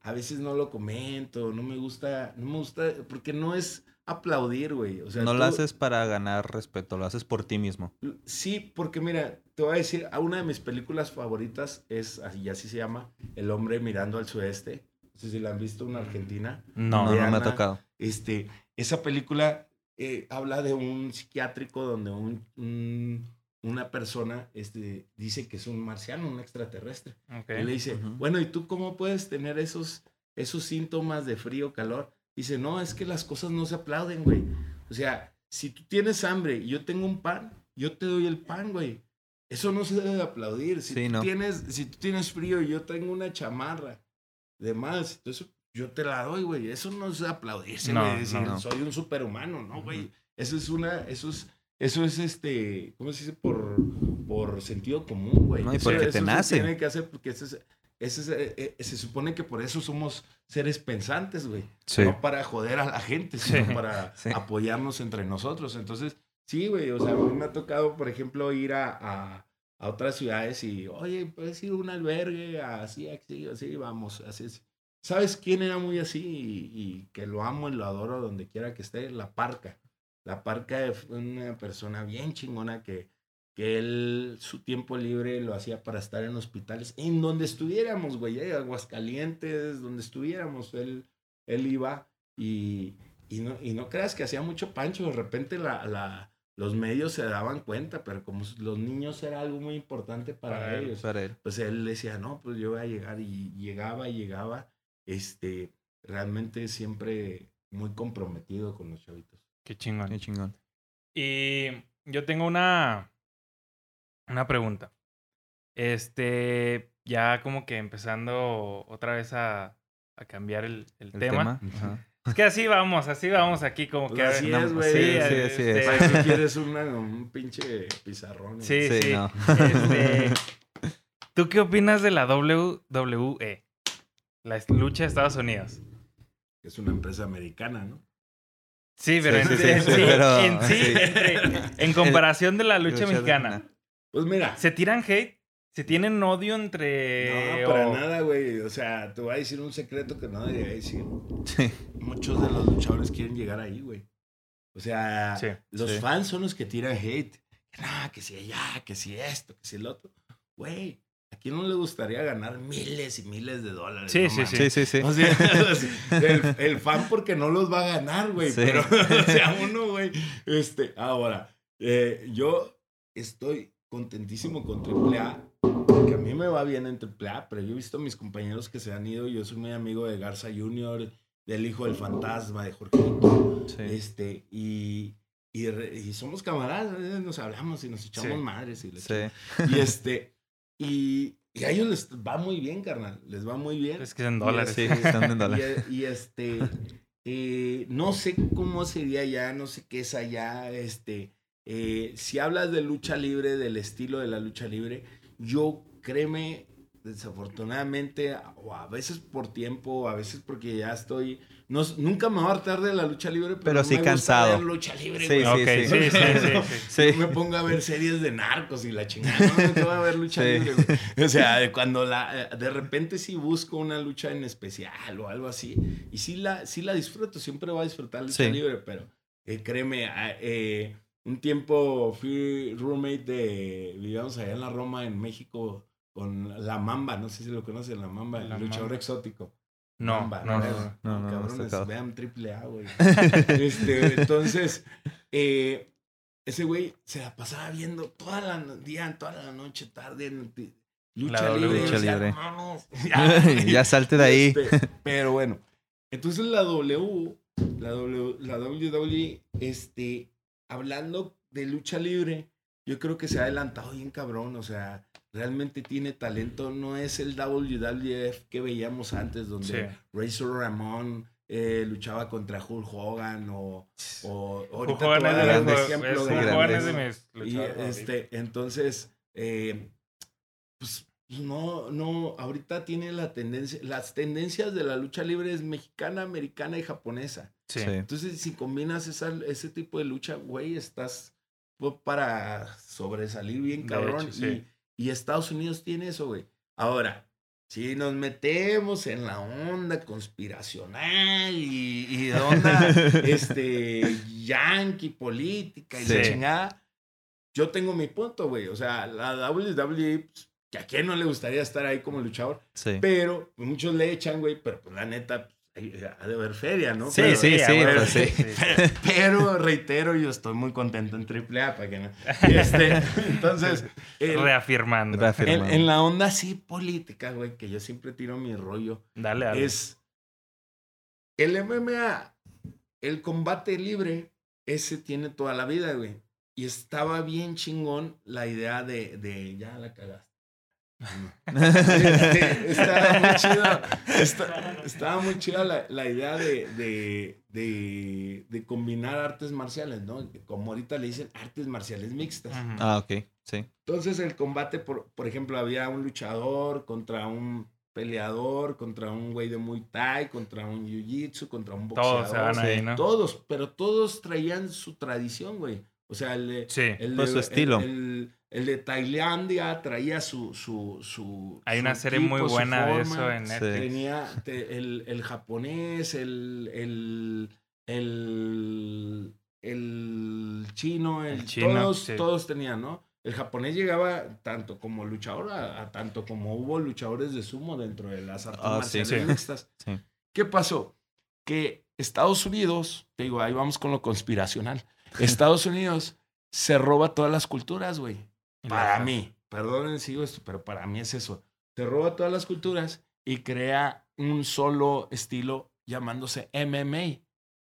a veces no lo comento, no me gusta, no me gusta, porque no es aplaudir, güey. O sea, no lo haces para ganar respeto, lo haces por ti mismo. Sí, porque mira, te voy a decir, una de mis películas favoritas es, así, así se llama, El hombre mirando al sudeste. No sé si la han visto, una argentina. No, no, me ha tocado. Este, esa película eh, habla de un psiquiátrico donde un, una persona este, dice que es un marciano, un extraterrestre. Y le dice, bueno, ¿y tú cómo puedes tener esos, esos síntomas de frío, calor? Dice, no, es que las cosas no se aplauden, güey. O sea, si tú tienes hambre y yo tengo un pan, yo te doy el pan, güey. Eso no se debe de aplaudir. Si, tú, tienes, si tú tienes frío y yo tengo una chamarra de más, entonces yo te la doy, güey. Eso no es aplaudirse, güey. soy un superhumano, ¿no, güey? Eso es una, eso es, eso es este, ¿cómo se dice? Por, por sentido común, güey. No, y porque te nace. tiene que hacer porque ese es, ese eh, eh, se supone que por eso somos seres pensantes, güey. No para joder a la gente, sino para [LAUGHS] apoyarnos entre nosotros. Entonces, sí, güey, o sea, a mí me ha tocado, por ejemplo, ir a, a, a otras ciudades y, oye, puedes ir a un albergue, así, así, así, vamos, así es. ¿Sabes quién era muy así y, que lo amo y lo adoro donde quiera que esté? La Parca. La Parca fue una persona bien chingona que que él su tiempo libre lo hacía para estar en hospitales, en donde estuviéramos, güey, ¿eh? Aguascalientes, donde estuviéramos, él, él iba y, y, no, y no creas que hacía mucho pancho, de repente la, la, los medios se daban cuenta, pero como los niños era algo muy importante para, ellos, pues él decía, no, pues yo voy a llegar y llegaba y llegaba, este, realmente siempre muy comprometido con los chavitos. Qué chingón. Qué chingón. Y yo tengo una, una pregunta. Este, ya como que empezando otra vez a, a cambiar el, el, tema. Es que así vamos, así vamos aquí como pues que... Así es, güey. Sí, sí, sí. Este... Si quieres un pinche pizarrón. Sí, sí. Este, ¿Tú qué opinas de la WWE? La lucha de Estados Unidos. Es una empresa americana, ¿no? Sí, pero en sí, en comparación de la lucha, mexicana. Pues mira. ¿Se tiran hate? ¿Se tienen odio entre.? No, para nada, güey. O sea, te voy a decir un secreto que no debería decir. Sí. Muchos de los luchadores quieren llegar ahí, güey. O sea, los fans son los que tiran hate. No, que si allá, que si esto, que si el otro. Güey, ¿a quién no le gustaría ganar miles y miles de dólares? Sí, sí, sí, sí, sí, [LAUGHS] O sea, el, el, fan porque no los va a ganar, güey. Pero, [LAUGHS] o sea, [LAUGHS] uno, güey. Este, ahora, eh, yo estoy contentísimo con AAA, porque a mí me va bien en AAA, pero yo he visto a mis compañeros que se han ido, yo soy muy amigo de Garza Jr., del hijo del fantasma, de Jorgito, este, y, y, somos camaradas, nos hablamos y nos echamos madres y, y este, y, a ellos les va muy bien, carnal, les va muy bien. Es que en [LAUGHS] dólares, sí, están en dólares. Y, este, eh, no sé cómo sería allá, no sé qué es allá, este, eh, si hablas de lucha libre, del estilo de la lucha libre, yo créeme, desafortunadamente, o a veces por tiempo, a veces porque ya estoy. No, nunca me voy a hartar de la lucha libre, pero, pero sí cansado. Ver lucha libre, sí, sí, sí, sí, [LAUGHS] me pongo a ver series de narcos y la chingada. No, me voy a ver lucha libre. O sea, cuando la, de repente sí busco una lucha en especial o algo así, y sí la, sí la disfruto, siempre voy a disfrutar la lucha libre, pero eh, créeme, ah, eh, un tiempo fui roommate de, vivíamos allá en la Roma, en México, con La Mamba, no sé si lo conocen, La Mamba, el luchador exótico. No, no, no, no, no, cabrones, vean triple A, güey. este, entonces, eh, ese güey se la pasaba viendo toda la día, toda la noche, tarde, en lucha libre. Lucha libre. ya, salte de ahí. Este, pero bueno, entonces la W, la W, la WWE, este, hablando de lucha libre, yo creo que se ha adelantado bien cabrón, o sea, realmente tiene talento, no es el WWF que veíamos antes, donde Razor Ramón eh, luchaba contra Hulk Hogan o, o ahorita Hulk Hogan es ejemplo de, y este, entonces, eh, pues no, no, ahorita tiene la tendencia, las tendencias de la lucha libre es mexicana, americana y japonesa. Sí. Entonces, si combinas esa, ese tipo de lucha, güey, estás para sobresalir bien cabrón. y, Estados Unidos tiene eso, güey. Ahora, si nos metemos en la onda conspiracional y, y onda [LAUGHS] este, yankee política y la chingada, yo tengo mi punto, güey. O sea, la WWE pues, que a quién no le gustaría estar ahí como luchador. Sí. Pero pues, muchos le echan, güey, pero pues la neta, ha de haber feria, ¿no? Sí, sí, sí, pues, sí, [LAUGHS] pero, reitero, yo estoy muy contento en AAA, para que no. Este, [LAUGHS] entonces. reafirmando. En, la onda así política, güey, que yo siempre tiro mi rollo. Dale, dale. Es. El MMA, el combate libre, ese tiene toda la vida, güey. Y estaba bien chingón la idea de, de ya la cagaste. Estaba muy [LAUGHS] chido. estaba muy chida la, la idea de, de, de, de, combinar artes marciales, ¿no? Como ahorita le dicen artes marciales mixtas. Ah, ok, sí. Entonces el combate, por, por ejemplo, había un luchador contra un peleador, contra un güey de Muay Thai, contra un Jiu-Jitsu, contra un boxeador. Todos se van ahí, ¿no? Todos, pero todos traían su tradición, güey. O sea, el de, sí, el pues su estilo. El, de Tailandia traía su, su, su Hay una serie muy buena de eso en Netflix. Tenía el, el, japonés, el, el, el, el chino, el, chino, todos, todos tenían, ¿no? El japonés llegaba tanto como luchador, a, tanto como hubo luchadores de sumo dentro de las artes ah, marciales [LAUGHS] ¿Qué pasó? Que Estados Unidos, te digo, ahí vamos con lo conspiracional. Estados Unidos se roba todas las culturas, güey. Para mí, perdonen sigo esto, pero para mí es eso. Se roba todas las culturas y crea un solo estilo llamándose MMA.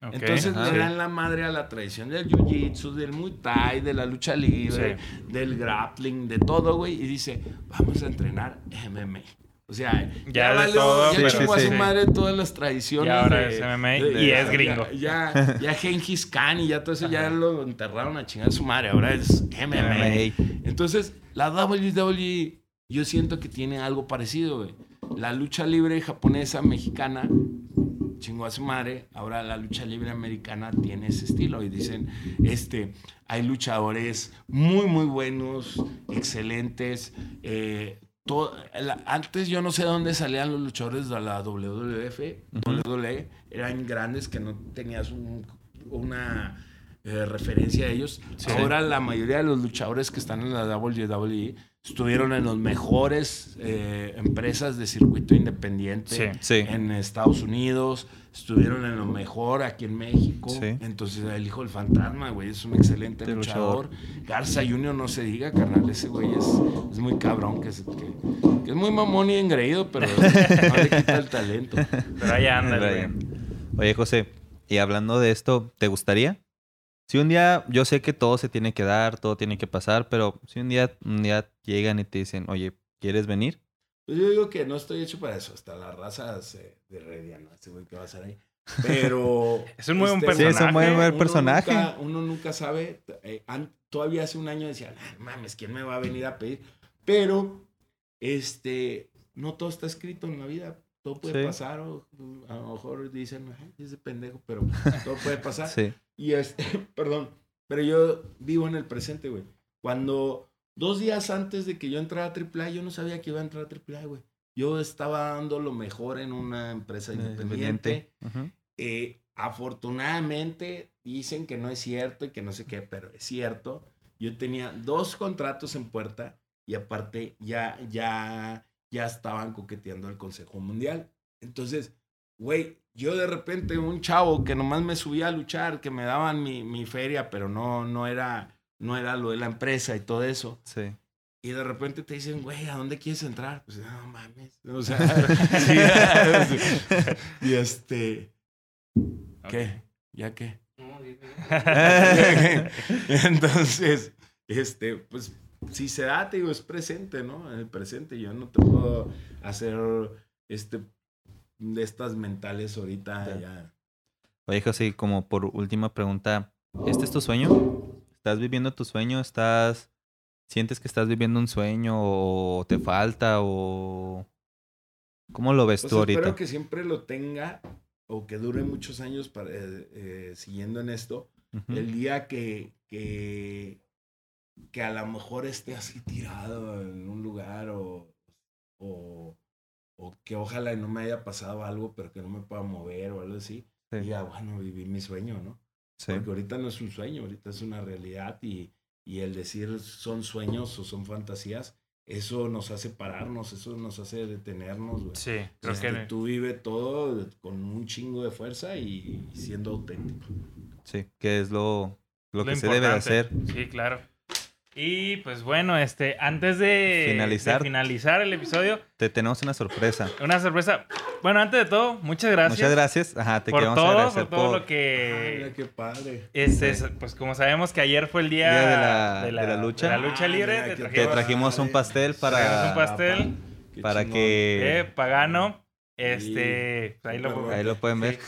Entonces le dan la madre a la tradición del jiu-jitsu, del muay thai, de la lucha libre, del grappling, de todo, güey. Y dice, vamos a entrenar MMA. O sea, ya, ya, todo, ya chingó a su madre todas las tradiciones. Y ahora es MMA y es gringo. Ya, [LAUGHS] ya, Genghis Khan y ya todo eso ya lo enterraron a chingar a su madre. Ahora es MMA. Entonces, la WWE yo siento que tiene algo parecido, güey. La lucha libre japonesa, mexicana, chingó a su madre. Ahora la lucha libre americana tiene ese estilo. Y dicen, este, hay luchadores muy, muy buenos, excelentes. Eh, antes yo no sé dónde salían los luchadores de la WWF, WWE, eran grandes que no tenías una eh, referencia a ellos. Ahora la mayoría de los luchadores que están en la WWE estuvieron en las mejores eh, empresas de circuito independiente en Estados Unidos, estuvieron en lo mejor aquí en México. Entonces, el hijo del fantasma, güey, es un excelente luchador. Garza Junior, no se diga, carnal, ese güey es, muy cabrón, que es, que, es muy mamón y engreído, pero [LAUGHS] no le quita el talento. Pero ahí anda, güey. Oye, José, y hablando de esto, ¿te gustaría? Si un día, yo sé que todo se tiene que dar, todo tiene que pasar, pero si un día, un día llegan y te dicen, oye, ¿quieres venir? Pues yo digo que no estoy hecho para eso. Hasta la raza de Redia, ¿no? Este güey que va a ser ahí. Pero. [LAUGHS] es un muy buen personaje. Sí, es un muy buen personaje. Uno nunca, sabe. Eh, todavía hace un año decía, mames, ¿quién me va a venir a pedir? Pero, este, no todo está escrito en la vida. Todo puede pasar. O, a lo mejor dicen, ese pendejo, pero todo puede pasar. [LAUGHS] sí. Y este, [LAUGHS] perdón, pero yo vivo en el presente, güey. Cuando dos días antes de que yo entrara a AAA, yo no sabía que iba a entrar a AAA, güey. Yo estaba dando lo mejor en una empresa independiente. Eh, afortunadamente dicen que no es cierto y que no sé qué, pero es cierto. Yo tenía dos contratos en puerta y aparte ya, ya, ya estaban coqueteando el Consejo Mundial. Entonces, güey, yo de repente un chavo que nomás me subía a luchar, que me daban mi, mi feria, pero no, no, era, no era lo de la empresa y todo eso. Sí. Y de repente te dicen, güey, ¿a dónde quieres entrar? Pues no mames. O sea, [LAUGHS] [LAUGHS] y este. ¿Qué? ¿Ya qué? [LAUGHS] Entonces, este, pues, si se da, te digo, es presente, ¿no? En el presente. Yo no te puedo hacer este de estas mentales ahorita ya. Oye, José, como por última pregunta, ¿este es tu sueño? ¿Estás viviendo tu sueño? ¿Estás sientes que estás viviendo un sueño o te falta o cómo lo ves pues tú ahorita? Espero que siempre lo tenga o que dure muchos años para, eh, eh, siguiendo en esto. El día que, que, que a lo mejor esté así tirado en un lugar o, o o que ojalá no me haya pasado algo, pero que no me pueda mover o algo así. Y ya, bueno, viví mi sueño, ¿no? Porque ahorita no es un sueño, ahorita es una realidad y, y el decir son sueños o son fantasías, eso nos hace pararnos, eso nos hace detenernos, güey. Sí, creo que... Tú vive todo con un chingo de fuerza y, siendo auténtico. Sí, que es lo, lo, que se debe hacer. Sí, claro. Y pues bueno, este, antes de finalizar, de finalizar el episodio, te tenemos una sorpresa. Una sorpresa. Bueno, antes de todo, muchas gracias. Muchas gracias. Ajá, te por queremos todo, agradecer por todo por lo que. Ay, qué padre. Es, es, pues como sabemos que ayer fue el día, Día de la- de la lucha. de la lucha libre. mira, te trajimos, un pastel Trajimos un para, pastel. Qué para chingón. que eh, pagano. Este. ahí lo Perdón. ahí lo pueden ver.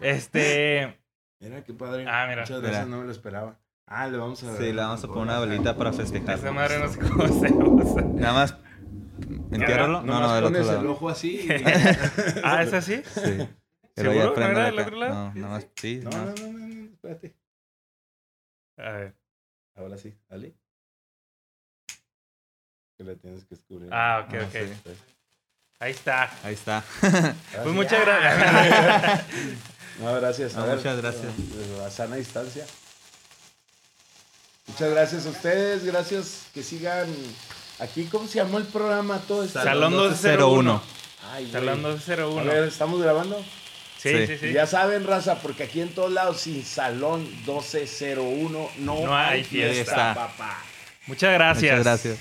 Este. Mira qué padre. Ah, mira. Muchas gracias, Mira. no me lo esperaba. Ah, le vamos a Sí, le vamos a poner una velita para festejar. Esa madre no sé cómo se usa. Nada más entiérralo. No, no, del otro pones el lado. ojo así. [LAUGHS] Ah, ¿es así? Sí. [LAUGHS] Pero ¿Seguro? ya ¿No prende era la del otro lado? No, nada más. Sí, No, no. no, no, espérate. A ver. Ahora sí, dale. Que le tienes que descubrir. Ah, ok, Ah, ok. Ahí está. Ahí está. Pues muchas gracias. [LAUGHS] No, gracias. A muchas gracias. la sana distancia. Muchas gracias a ustedes. Gracias que sigan aquí. ¿Cómo se llamó el programa? Todo esto? Salón 1201. Ay. Salón A 201. ver, ¿estamos grabando? Sí, sí, Sí. Ya saben, raza, porque aquí en todos lados, sin Salón 1201, no, No hay hay fiesta. fiesta, papá. Muchas gracias. Muchas gracias.